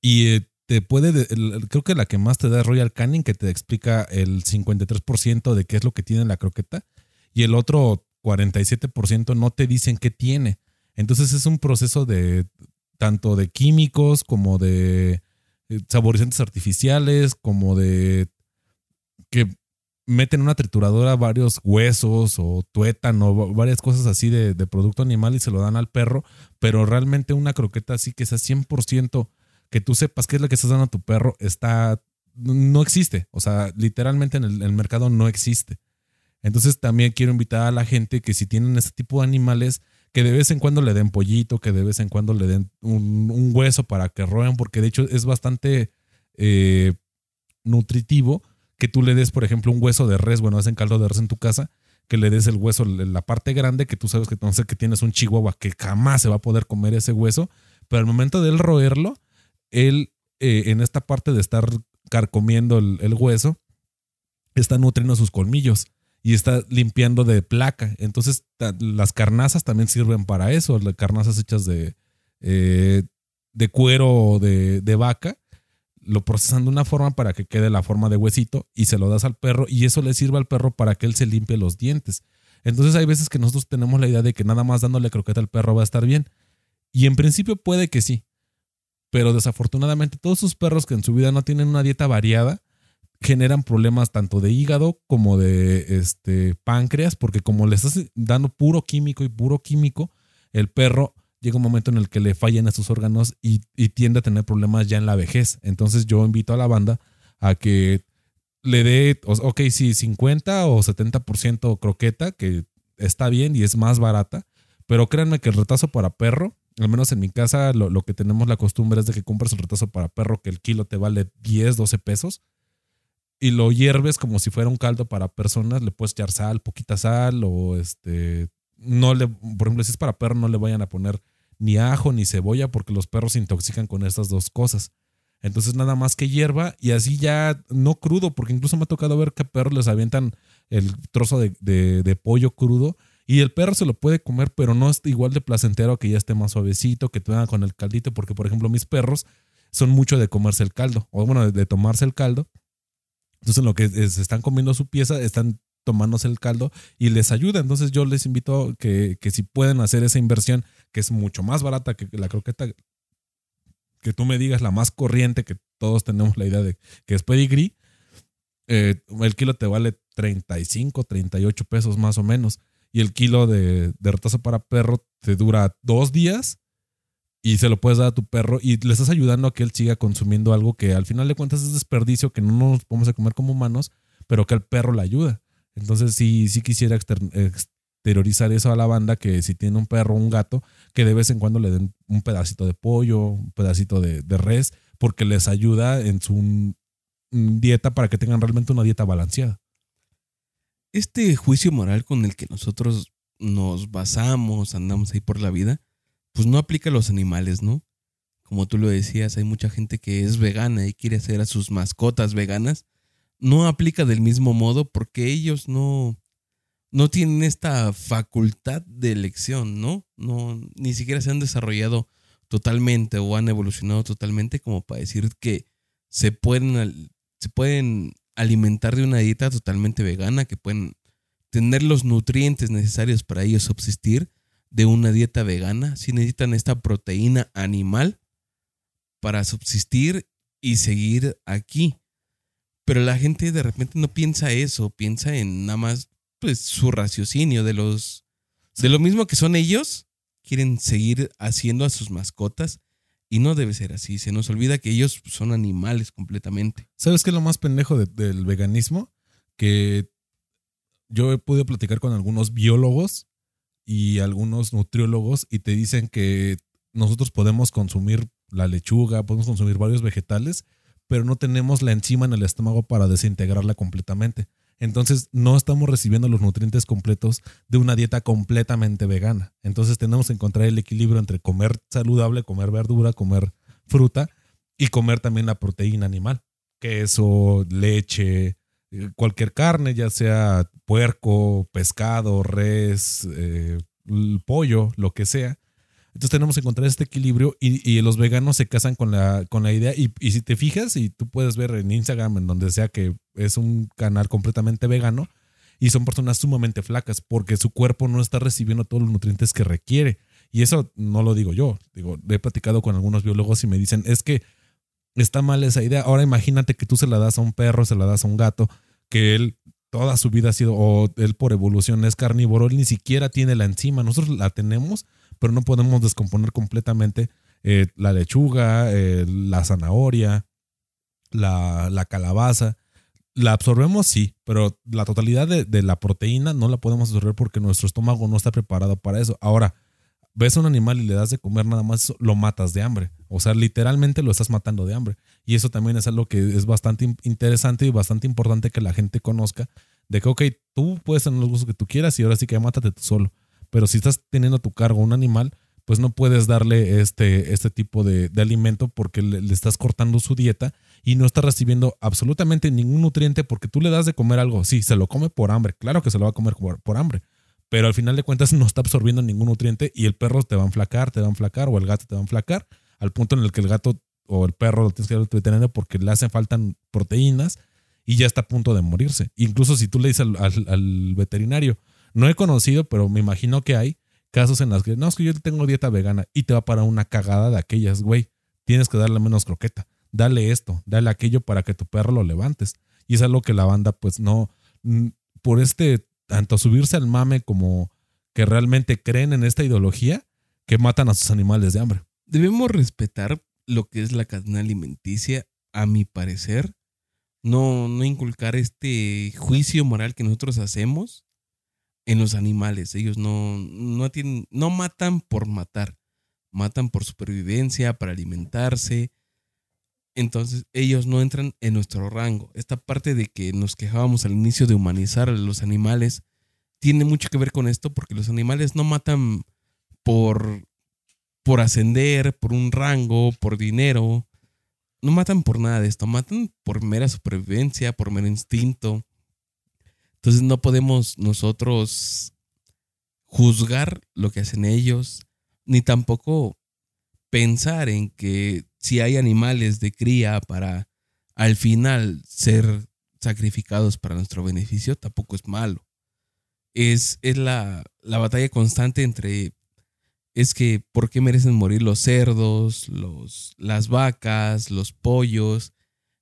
y eh, te puede, creo que la que más te da es Royal Canin, que te explica el 53% de qué es lo que tiene la croqueta, y el otro 47% no te dicen qué tiene. Entonces es un proceso de tanto de químicos como de eh, saborizantes artificiales, como de que meten en una trituradora varios huesos o tuétano, va- varias cosas así de, producto animal y se lo dan al perro, pero realmente una croqueta así que sea 100% que tú sepas qué es lo que estás dando a tu perro, está, no existe. O sea, literalmente en el mercado no existe. Entonces también quiero invitar a la gente que si tienen este tipo de animales, que de vez en cuando le den pollito, que de vez en cuando le den un, hueso para que roen, porque de hecho es bastante eh, nutritivo que tú le des, por ejemplo, un hueso de res, bueno, hacen caldo de res en tu casa, que le des el hueso, la parte grande, que tú sabes que no sé que tienes un chihuahua que jamás se va a poder comer ese hueso, pero al momento de él roerlo, él eh, en esta parte de estar carcomiendo el hueso, está nutriendo sus colmillos y está limpiando de placa. Entonces, las carnazas también sirven para eso, las carnazas hechas de, eh, de cuero o de, de vaca, lo procesan de una forma para que quede la forma de huesito y se lo das al perro y eso le sirve al perro para que él se limpie los dientes. Entonces hay veces que nosotros tenemos la idea de que nada más dándole croqueta al perro va a estar bien. Y en principio puede que sí. Pero desafortunadamente todos sus perros que en su vida no tienen una dieta variada generan problemas tanto de hígado como de este páncreas, porque como le estás dando puro químico y puro químico, el perro llega un momento en el que le fallan esos órganos y, tiende a tener problemas ya en la vejez. Entonces yo invito a la banda a que le dé, ok, sí, 50 o 70% croqueta, que está bien y es más barata, pero créanme que el retazo para perro, al menos en mi casa, lo, lo que tenemos la costumbre es de que compras el retazo para perro, que el kilo te vale 10, 12 pesos. Y lo hierves como si fuera un caldo para personas, le puedes echar sal, poquita sal o este no le por ejemplo, si es para perro no le vayan a poner ni ajo ni cebolla porque los perros se intoxican con estas dos cosas. Entonces nada más que hierba y así ya no crudo, porque incluso me ha tocado ver que a perros les avientan el trozo de, de, pollo crudo y el perro se lo puede comer, pero no es igual de placentero que ya esté más suavecito, que te con el caldito, porque por ejemplo mis perros son mucho de comerse el caldo, o bueno, de, tomarse el caldo. Entonces en lo que se están comiendo su pieza, están tomándose el caldo y les ayuda. Entonces yo les invito que, que si pueden hacer esa inversión, que es mucho más barata que la croqueta que tú me digas la más corriente, que todos tenemos la idea de que es pedigree, eh, el kilo te vale 35, 38 pesos más o menos. Y el kilo de, de retazo para perro te dura dos días y se lo puedes dar a tu perro y le estás ayudando a que él siga consumiendo algo que al final de cuentas es desperdicio, que no nos podemos comer como humanos, pero que al perro le ayuda. Entonces sí, sí quisiera exteriorizar eso a la banda que si tiene un perro o un gato, que de vez en cuando le den un pedacito de pollo, un pedacito de, res, porque les ayuda en su dieta para que tengan realmente una dieta balanceada. Este juicio moral con el que nosotros nos basamos, andamos ahí por la vida, pues no aplica a los animales, ¿no? Como tú lo decías, hay mucha gente que es vegana y quiere hacer a sus mascotas veganas. No aplica del mismo modo porque ellos no, no tienen esta facultad de elección, ¿no? No, ni siquiera se han desarrollado totalmente o han evolucionado totalmente como para decir que se pueden, se pueden alimentar de una dieta totalmente vegana, que pueden tener los nutrientes necesarios para ellos subsistir de una dieta vegana, si necesitan esta proteína animal para subsistir y seguir aquí. Pero la gente de repente no piensa eso, piensa en nada más pues su raciocinio de los de lo mismo que son ellos, quieren seguir haciendo a sus mascotas y no debe ser así. Se nos olvida que ellos son animales completamente. ¿Sabes qué es lo más pendejo del veganismo? Que yo he podido platicar con algunos biólogos y algunos nutriólogos y te dicen que nosotros podemos consumir la lechuga, podemos consumir varios vegetales, pero no tenemos la enzima en el estómago para desintegrarla completamente. Entonces no estamos recibiendo los nutrientes completos de una dieta completamente vegana. Entonces tenemos que encontrar el equilibrio entre comer saludable, comer verdura, comer fruta y comer también la proteína animal. Queso, leche, eh, cualquier carne, ya sea puerco, pescado, res, eh, pollo, lo que sea entonces tenemos que encontrar este equilibrio y, los veganos se casan con la, con la idea. Y, si te fijas, y tú puedes ver en Instagram, en donde sea que es un canal completamente vegano, y son personas sumamente flacas porque su cuerpo no está recibiendo todos los nutrientes que requiere. Y eso no lo digo yo. Digo, he platicado con algunos biólogos y me dicen, es que está mal esa idea. Ahora imagínate que tú se la das a un perro, se la das a un gato, que él toda su vida ha sido, o él por evolución es carnívoro, él ni siquiera tiene la enzima. Nosotros la tenemos pero no podemos descomponer completamente eh, la lechuga, eh, la zanahoria, la, calabaza. La absorbemos, sí, pero la totalidad de, la proteína no la podemos absorber porque nuestro estómago no está preparado para eso. Ahora, ves a un animal y le das de comer nada más, lo matas de hambre. O sea, literalmente lo estás matando de hambre. Y eso también es algo que es bastante interesante y bastante importante que la gente conozca. De que, ok, tú puedes tener los gustos que tú quieras y ahora sí que mátate tú solo. Pero si estás teniendo a tu cargo un animal, pues no puedes darle este, este tipo de, alimento porque le, estás cortando su dieta y no está recibiendo absolutamente ningún nutriente porque tú le das de comer algo. Sí, se lo come por hambre, claro que se lo va a comer por, hambre, pero al final de cuentas no está absorbiendo ningún nutriente y el perro te va a enflacar, te va a enflacar o el gato te va a enflacar al punto en el que el gato o el perro lo tienes que dar al veterinario porque le hacen falta proteínas y ya está a punto de morirse. Incluso si tú le dices al veterinario, no he conocido, pero me imagino que hay casos en los que, no, es que yo tengo dieta vegana y te va para una cagada de aquellas, güey. Tienes que darle menos croqueta. Dale esto, dale aquello para que tu perro lo levantes. Y es algo que la banda, pues no, por este, tanto subirse al mame como que realmente creen en esta ideología, que matan a sus animales de hambre. Debemos respetar lo que es la cadena alimenticia, a mi parecer. No, no inculcar este juicio moral que nosotros hacemos en los animales. Ellos no, no, tienen, no matan por matar, matan por supervivencia, para alimentarse. Entonces ellos no entran en nuestro rango. Esta parte de que nos quejábamos al inicio de humanizar a los animales tiene mucho que ver con esto porque los animales no matan por, por ascender, por un rango, por dinero. No matan por nada de esto, matan por mera supervivencia, por mero instinto. Entonces no podemos nosotros juzgar lo que hacen ellos, ni tampoco pensar en que si hay animales de cría para al final ser sacrificados para nuestro beneficio, tampoco es malo. Es, es la, la batalla constante entre es que por qué merecen morir los cerdos, los, las vacas, los pollos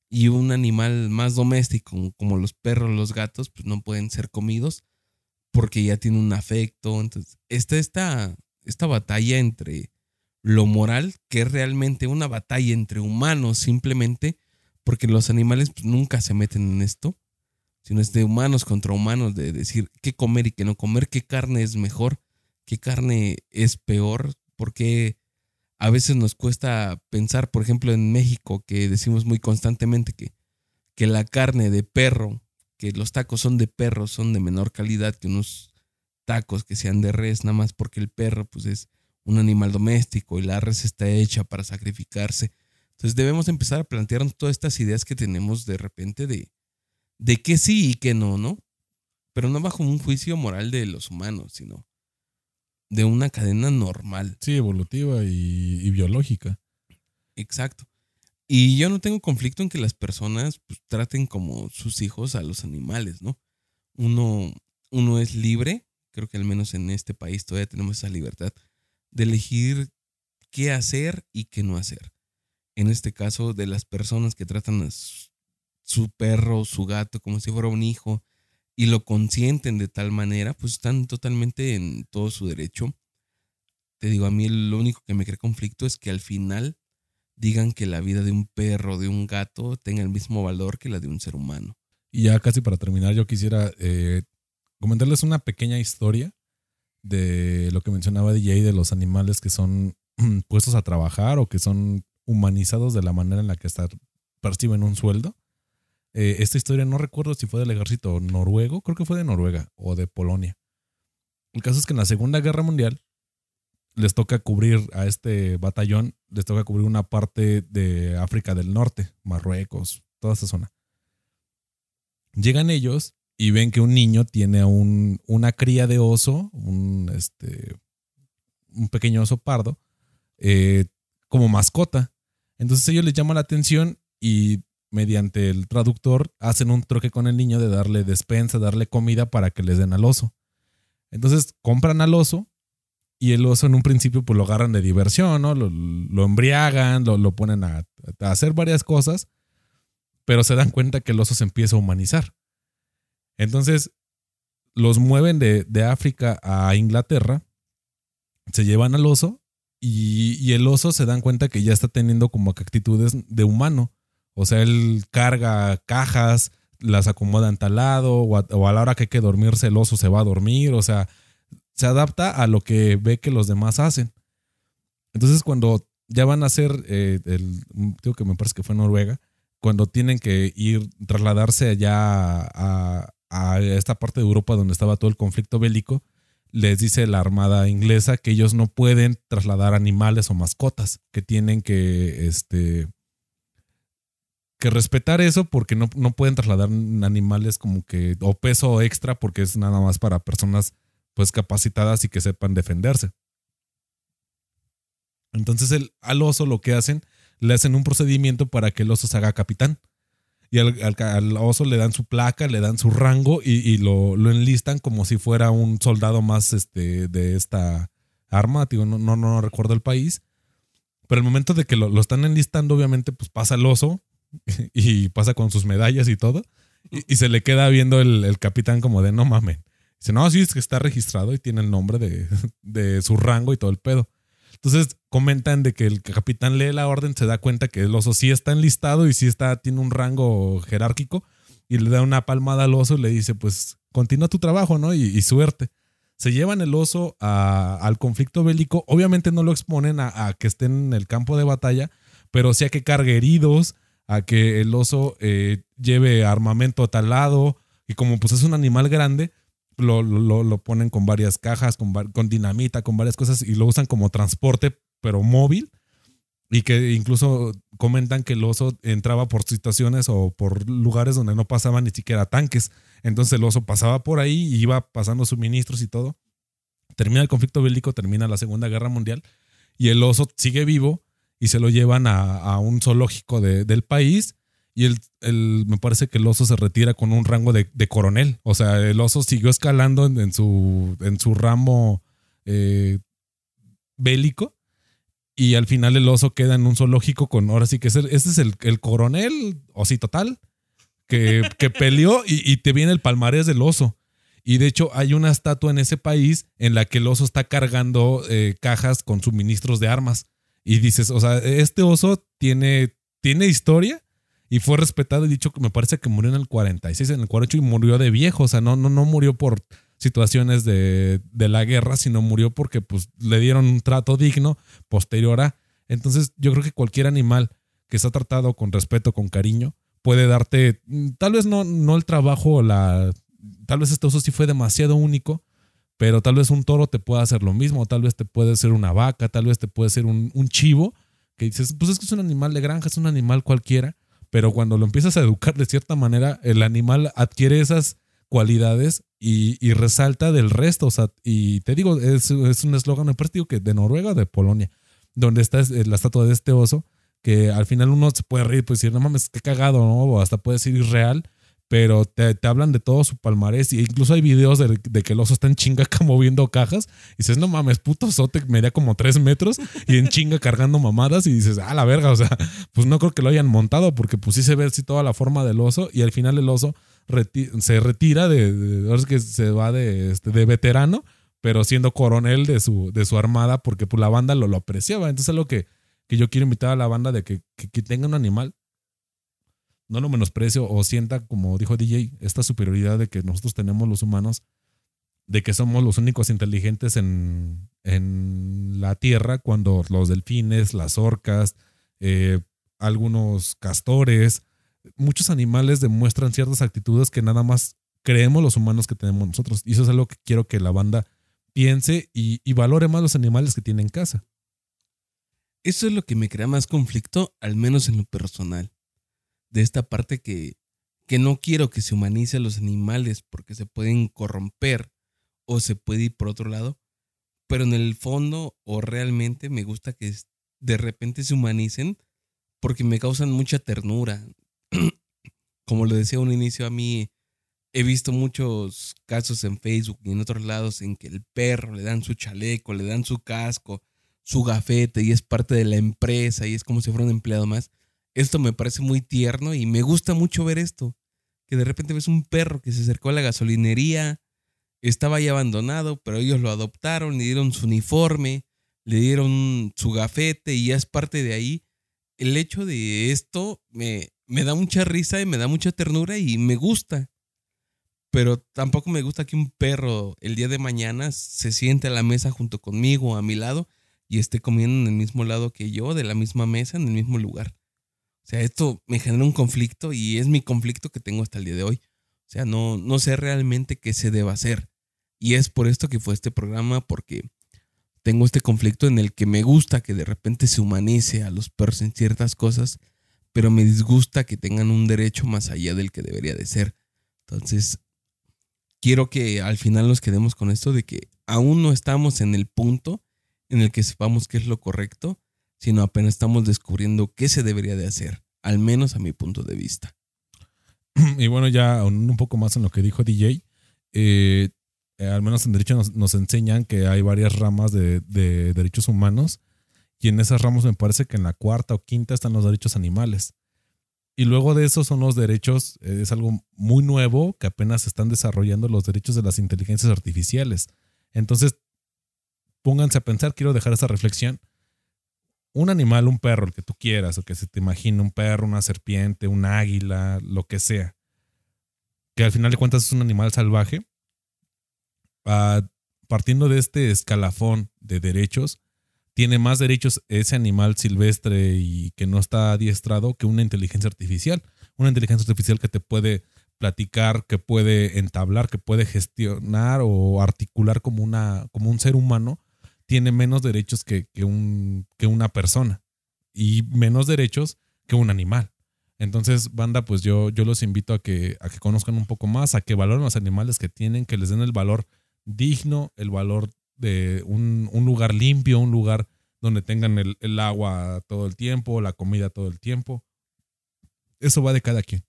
y un animal más doméstico como los perros, los gatos, pues no pueden ser comidos porque ya tiene un afecto. Entonces, está esta, esta batalla entre lo moral, que es realmente una batalla entre humanos simplemente, porque los animales pues, nunca se meten en esto, sino es de humanos contra humanos, de decir qué comer y qué no comer, qué carne es mejor, qué carne es peor, porque a veces nos cuesta pensar, por ejemplo, en México, que decimos muy constantemente que, que la carne de perro, que los tacos son de perro, son de menor calidad que unos tacos que sean de res, nada más porque el perro pues es un animal doméstico y la res está hecha para sacrificarse. Entonces debemos empezar a plantearnos todas estas ideas que tenemos de repente de, de qué sí y qué no, ¿no? Pero no bajo un juicio moral de los humanos, sino de una cadena normal. Sí, evolutiva y, biológica. Exacto. Y yo no tengo conflicto en que las personas pues, traten como sus hijos a los animales, ¿no? Uno, uno es libre, creo que al menos en este país todavía tenemos esa libertad de elegir qué hacer y qué no hacer. En este caso, de las personas que tratan a su perro, su gato, como si fuera un hijo, y lo consienten de tal manera, pues están totalmente en todo su derecho. Te digo, a mí lo único que me crea conflicto es que al final digan que la vida de un perro, de un gato, tenga el mismo valor que la de un ser humano. Y ya casi para terminar, yo quisiera eh, comentarles una pequeña historia de lo que mencionaba DJ de los animales que son puestos a trabajar o que son humanizados de la manera en la que perciben un sueldo. Eh, esta historia no recuerdo si fue del ejército noruego, creo que fue de Noruega o de Polonia. El caso es que en la Segunda Guerra Mundial les toca cubrir a este batallón, les toca cubrir una parte de África del Norte, Marruecos, toda esa zona. Llegan ellos y ven que un niño tiene un, una cría de oso, un, este, un pequeño oso pardo, eh, como mascota. Entonces ellos les llaman la atención y mediante el traductor hacen un troque con el niño de darle despensa, darle comida para que les den al oso. Entonces compran al oso y el oso en un principio pues lo agarran de diversión, ¿no? Lo, embriagan, lo, lo ponen a, a, hacer varias cosas, pero se dan cuenta que el oso se empieza a humanizar. Entonces, los mueven de, África a Inglaterra, se llevan al oso y, el oso se dan cuenta que ya está teniendo como actitudes de humano. O sea, él carga cajas, las acomoda en tal lado, o a, la hora que hay que dormirse, el oso se va a dormir. O sea, se adapta a lo que ve que los demás hacen. Entonces, cuando ya van a hacer, eh, el, digo que me parece que fue Noruega, cuando tienen que ir, trasladarse allá a, a esta parte de Europa donde estaba todo el conflicto bélico, les dice la Armada inglesa que ellos no pueden trasladar animales o mascotas, que tienen que, este, que respetar eso porque no, no pueden trasladar animales como que, o peso extra porque es nada más para personas pues capacitadas y que sepan defenderse. Entonces el, al oso lo que hacen, le hacen un procedimiento para que el oso se haga capitán y al, oso le dan su placa, le dan su rango y, lo, enlistan como si fuera un soldado más este, de esta arma. no, no, no, recuerdo el país. Pero el momento de que lo, están enlistando, obviamente, pues pasa el oso y pasa con sus medallas y todo. Y, se le queda viendo el, capitán como de no mames. Dice, no, sí, es que está registrado y tiene el nombre de, de su rango y todo el pedo. Entonces comentan de que el capitán lee la orden, se da cuenta que el oso sí está enlistado y sí está, tiene un rango jerárquico y le da una palmada al oso y le dice, pues continúa tu trabajo, ¿no? Y, suerte. Se llevan el oso al conflicto bélico. Obviamente no lo exponen a, que estén en el campo de batalla, pero sí a que cargue heridos, a que el oso eh, lleve armamento a tal lado y como pues es un animal grande, lo, lo, lo ponen con varias cajas, con, con dinamita, con varias cosas y lo usan como transporte, pero móvil. Y que incluso comentan que el oso entraba por situaciones o por lugares donde no pasaban ni siquiera tanques. Entonces el oso pasaba por ahí y iba pasando suministros y todo. Termina el conflicto bélico, termina la Segunda Guerra Mundial y el oso sigue vivo y se lo llevan a, un zoológico del país y el, me parece que el oso se retira con un rango de, coronel. O sea, el oso siguió escalando en, su, en su ramo eh, bélico. Y al final el oso queda en un zoológico con, ahora sí que ese, es el, coronel, o sí, total, que, que peleó y, te viene el palmarés del oso. Y de hecho hay una estatua en ese país en la que el oso está cargando eh, cajas con suministros de armas. Y dices, o sea, este oso tiene, tiene historia y fue respetado y dicho que me parece que murió en el 46, en el 48 y murió de viejo, o sea, no, no, no murió por situaciones de, la guerra, sino murió porque pues le dieron un trato digno posterior a. Entonces yo creo que cualquier animal que está tratado con respeto, con cariño, puede darte, mm, tal vez no, no el trabajo, la, tal vez este oso sí fue demasiado único, pero tal vez un toro te pueda hacer lo mismo, tal vez te puede ser una vaca, tal vez te puede ser un, un chivo, que dices, pues es que es un animal de granja, es un animal cualquiera, pero cuando lo empiezas a educar de cierta manera, el animal adquiere esas cualidades y, resalta del resto. O sea, y te digo, es, un eslogan, me que de Noruega o de Polonia, donde está la estatua de este oso, que al final uno se puede reír, pues decir, no mames, qué cagado, ¿no? O hasta puede ser irreal, pero te, hablan de todo su palmarés. Y incluso hay videos de, que el oso está en chinga moviendo cajas. Y dices, no mames, puto sote, medía como tres metros y en chinga cargando mamadas. Y dices, ah, la verga, o sea, pues no creo que lo hayan montado porque pues sí se ve así toda la forma del oso. Y al final el oso se retira de, ahora es que se va de, este, de veterano, pero siendo coronel de su, de su armada porque pues la banda lo, lo apreciaba. Entonces es lo que, que yo quiero invitar a la banda de que, que, que tenga un animal no lo menosprecio o sienta, como dijo DJ, esta superioridad de que nosotros tenemos los humanos, de que somos los únicos inteligentes en, en la Tierra, cuando los delfines, las orcas, eh, algunos castores, muchos animales demuestran ciertas actitudes que nada más creemos los humanos que tenemos nosotros. Y eso es algo que quiero que la banda piense y, y valore más los animales que tiene en casa. Eso es lo que me crea más conflicto, al menos en lo personal de esta parte que, que no quiero que se humanice a los animales porque se pueden corromper o se puede ir por otro lado, pero en el fondo o realmente me gusta que de repente se humanicen porque me causan mucha ternura. Como lo decía un inicio a mí, he visto muchos casos en Facebook y en otros lados en que el perro le dan su chaleco, le dan su casco, su gafete y es parte de la empresa y es como si fuera un empleado más. Esto me parece muy tierno y me gusta mucho ver esto. Que de repente ves un perro que se acercó a la gasolinería, estaba ahí abandonado, pero ellos lo adoptaron, le dieron su uniforme, le dieron su gafete y ya es parte de ahí. El hecho de esto me, me da mucha risa y me da mucha ternura y me gusta. Pero tampoco me gusta que un perro el día de mañana se siente a la mesa junto conmigo, a mi lado, y esté comiendo en el mismo lado que yo, de la misma mesa, en el mismo lugar. O sea, esto me genera un conflicto y es mi conflicto que tengo hasta el día de hoy. O sea, no, no sé realmente qué se debe hacer. Y es por esto que fue este programa, porque tengo este conflicto en el que me gusta que de repente se humanice a los perros en ciertas cosas, pero me disgusta que tengan un derecho más allá del que debería de ser. Entonces, quiero que al final nos quedemos con esto de que aún no estamos en el punto en el que sepamos qué es lo correcto, sino apenas estamos descubriendo qué se debería de hacer, al menos a mi punto de vista. Y bueno, ya un poco más en lo que dijo DJ, eh, eh, al menos en derecho nos, enseñan que hay varias ramas de, derechos humanos y en esas ramas me parece que en la cuarta o quinta están los derechos animales. Y luego de eso son los derechos, eh, es algo muy nuevo que apenas se están desarrollando los derechos de las inteligencias artificiales. Entonces, pónganse a pensar, quiero dejar esa reflexión un animal, un perro, el que tú quieras, o que se te imagine, un perro, una serpiente, un águila, lo que sea, que al final de cuentas es un animal salvaje, ah, partiendo de este escalafón de derechos, tiene más derechos ese animal silvestre y que no está adiestrado que una inteligencia artificial. Una inteligencia artificial que te puede platicar, que puede entablar, que puede gestionar o articular como, una, como un ser humano, tiene menos derechos que, un, que una persona y menos derechos que un animal. Entonces, banda, pues yo, yo los invito a que, a que conozcan un poco más, a que valoren los animales que tienen, que les den el valor digno, el valor de un, lugar limpio, un lugar donde tengan el, el, agua todo el tiempo, la comida todo el tiempo. Eso va de cada quien.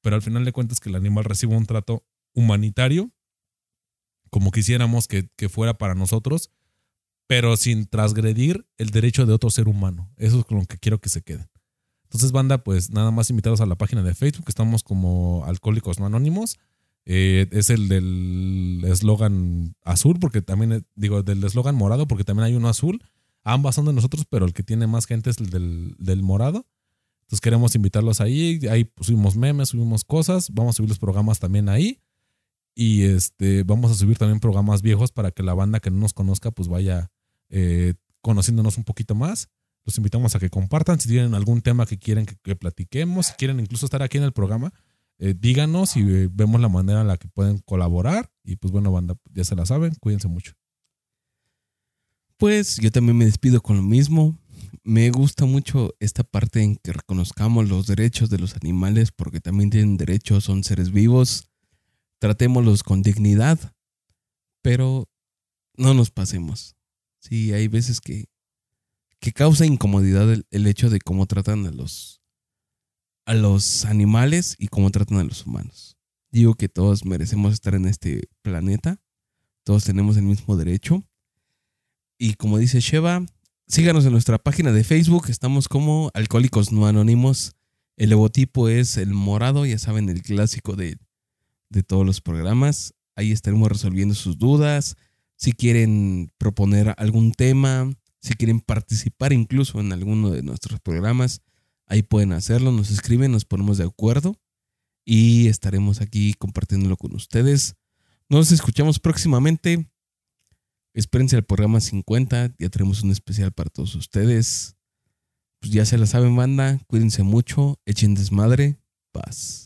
Pero al final de cuentas que el animal reciba un trato humanitario, como quisiéramos que, que fuera para nosotros, pero sin transgredir el derecho de otro ser humano. Eso es con lo que quiero que se queden. Entonces, banda, pues nada más invitados a la página de Facebook. Estamos como Alcohólicos No Anónimos. Eh, es el del eslogan azul, porque también, eh, digo, del eslogan morado, porque también hay uno azul. Ambas son de nosotros, pero el que tiene más gente es el del, del morado. Entonces queremos invitarlos ahí. Ahí subimos memes, subimos cosas. Vamos a subir los programas también ahí. Y este, vamos a subir también programas viejos para que la banda que no nos conozca, pues vaya eh, conociéndonos un poquito más. Los invitamos a que compartan. Si tienen algún tema que quieren que, platiquemos, si quieren incluso estar aquí en el programa, eh, díganos y eh, vemos la manera en la que pueden colaborar. Y pues bueno, banda, ya se la saben. Cuídense mucho. Pues yo también me despido con lo mismo. Me gusta mucho esta parte en que reconozcamos los derechos de los animales porque también tienen derechos, son seres vivos. Tratémoslos con dignidad, pero no nos pasemos. Sí, hay veces que que causa incomodidad el, hecho de cómo tratan a los, a los animales y cómo tratan a los humanos. Digo que todos merecemos estar en este planeta, todos tenemos el mismo derecho. Y como dice Sheva, síganos en nuestra página de Facebook, estamos como Alcohólicos No Anónimos. El logotipo es el morado, ya saben, el clásico de, de todos los programas. Ahí estaremos resolviendo sus dudas. Si quieren proponer algún tema, si quieren participar incluso en alguno de nuestros programas, ahí pueden hacerlo, nos escriben, nos ponemos de acuerdo y estaremos aquí compartiéndolo con ustedes. Nos escuchamos próximamente. Espérense al programa 50, ya tenemos un especial para todos ustedes. Pues ya se la saben, banda, cuídense mucho, echen desmadre, paz.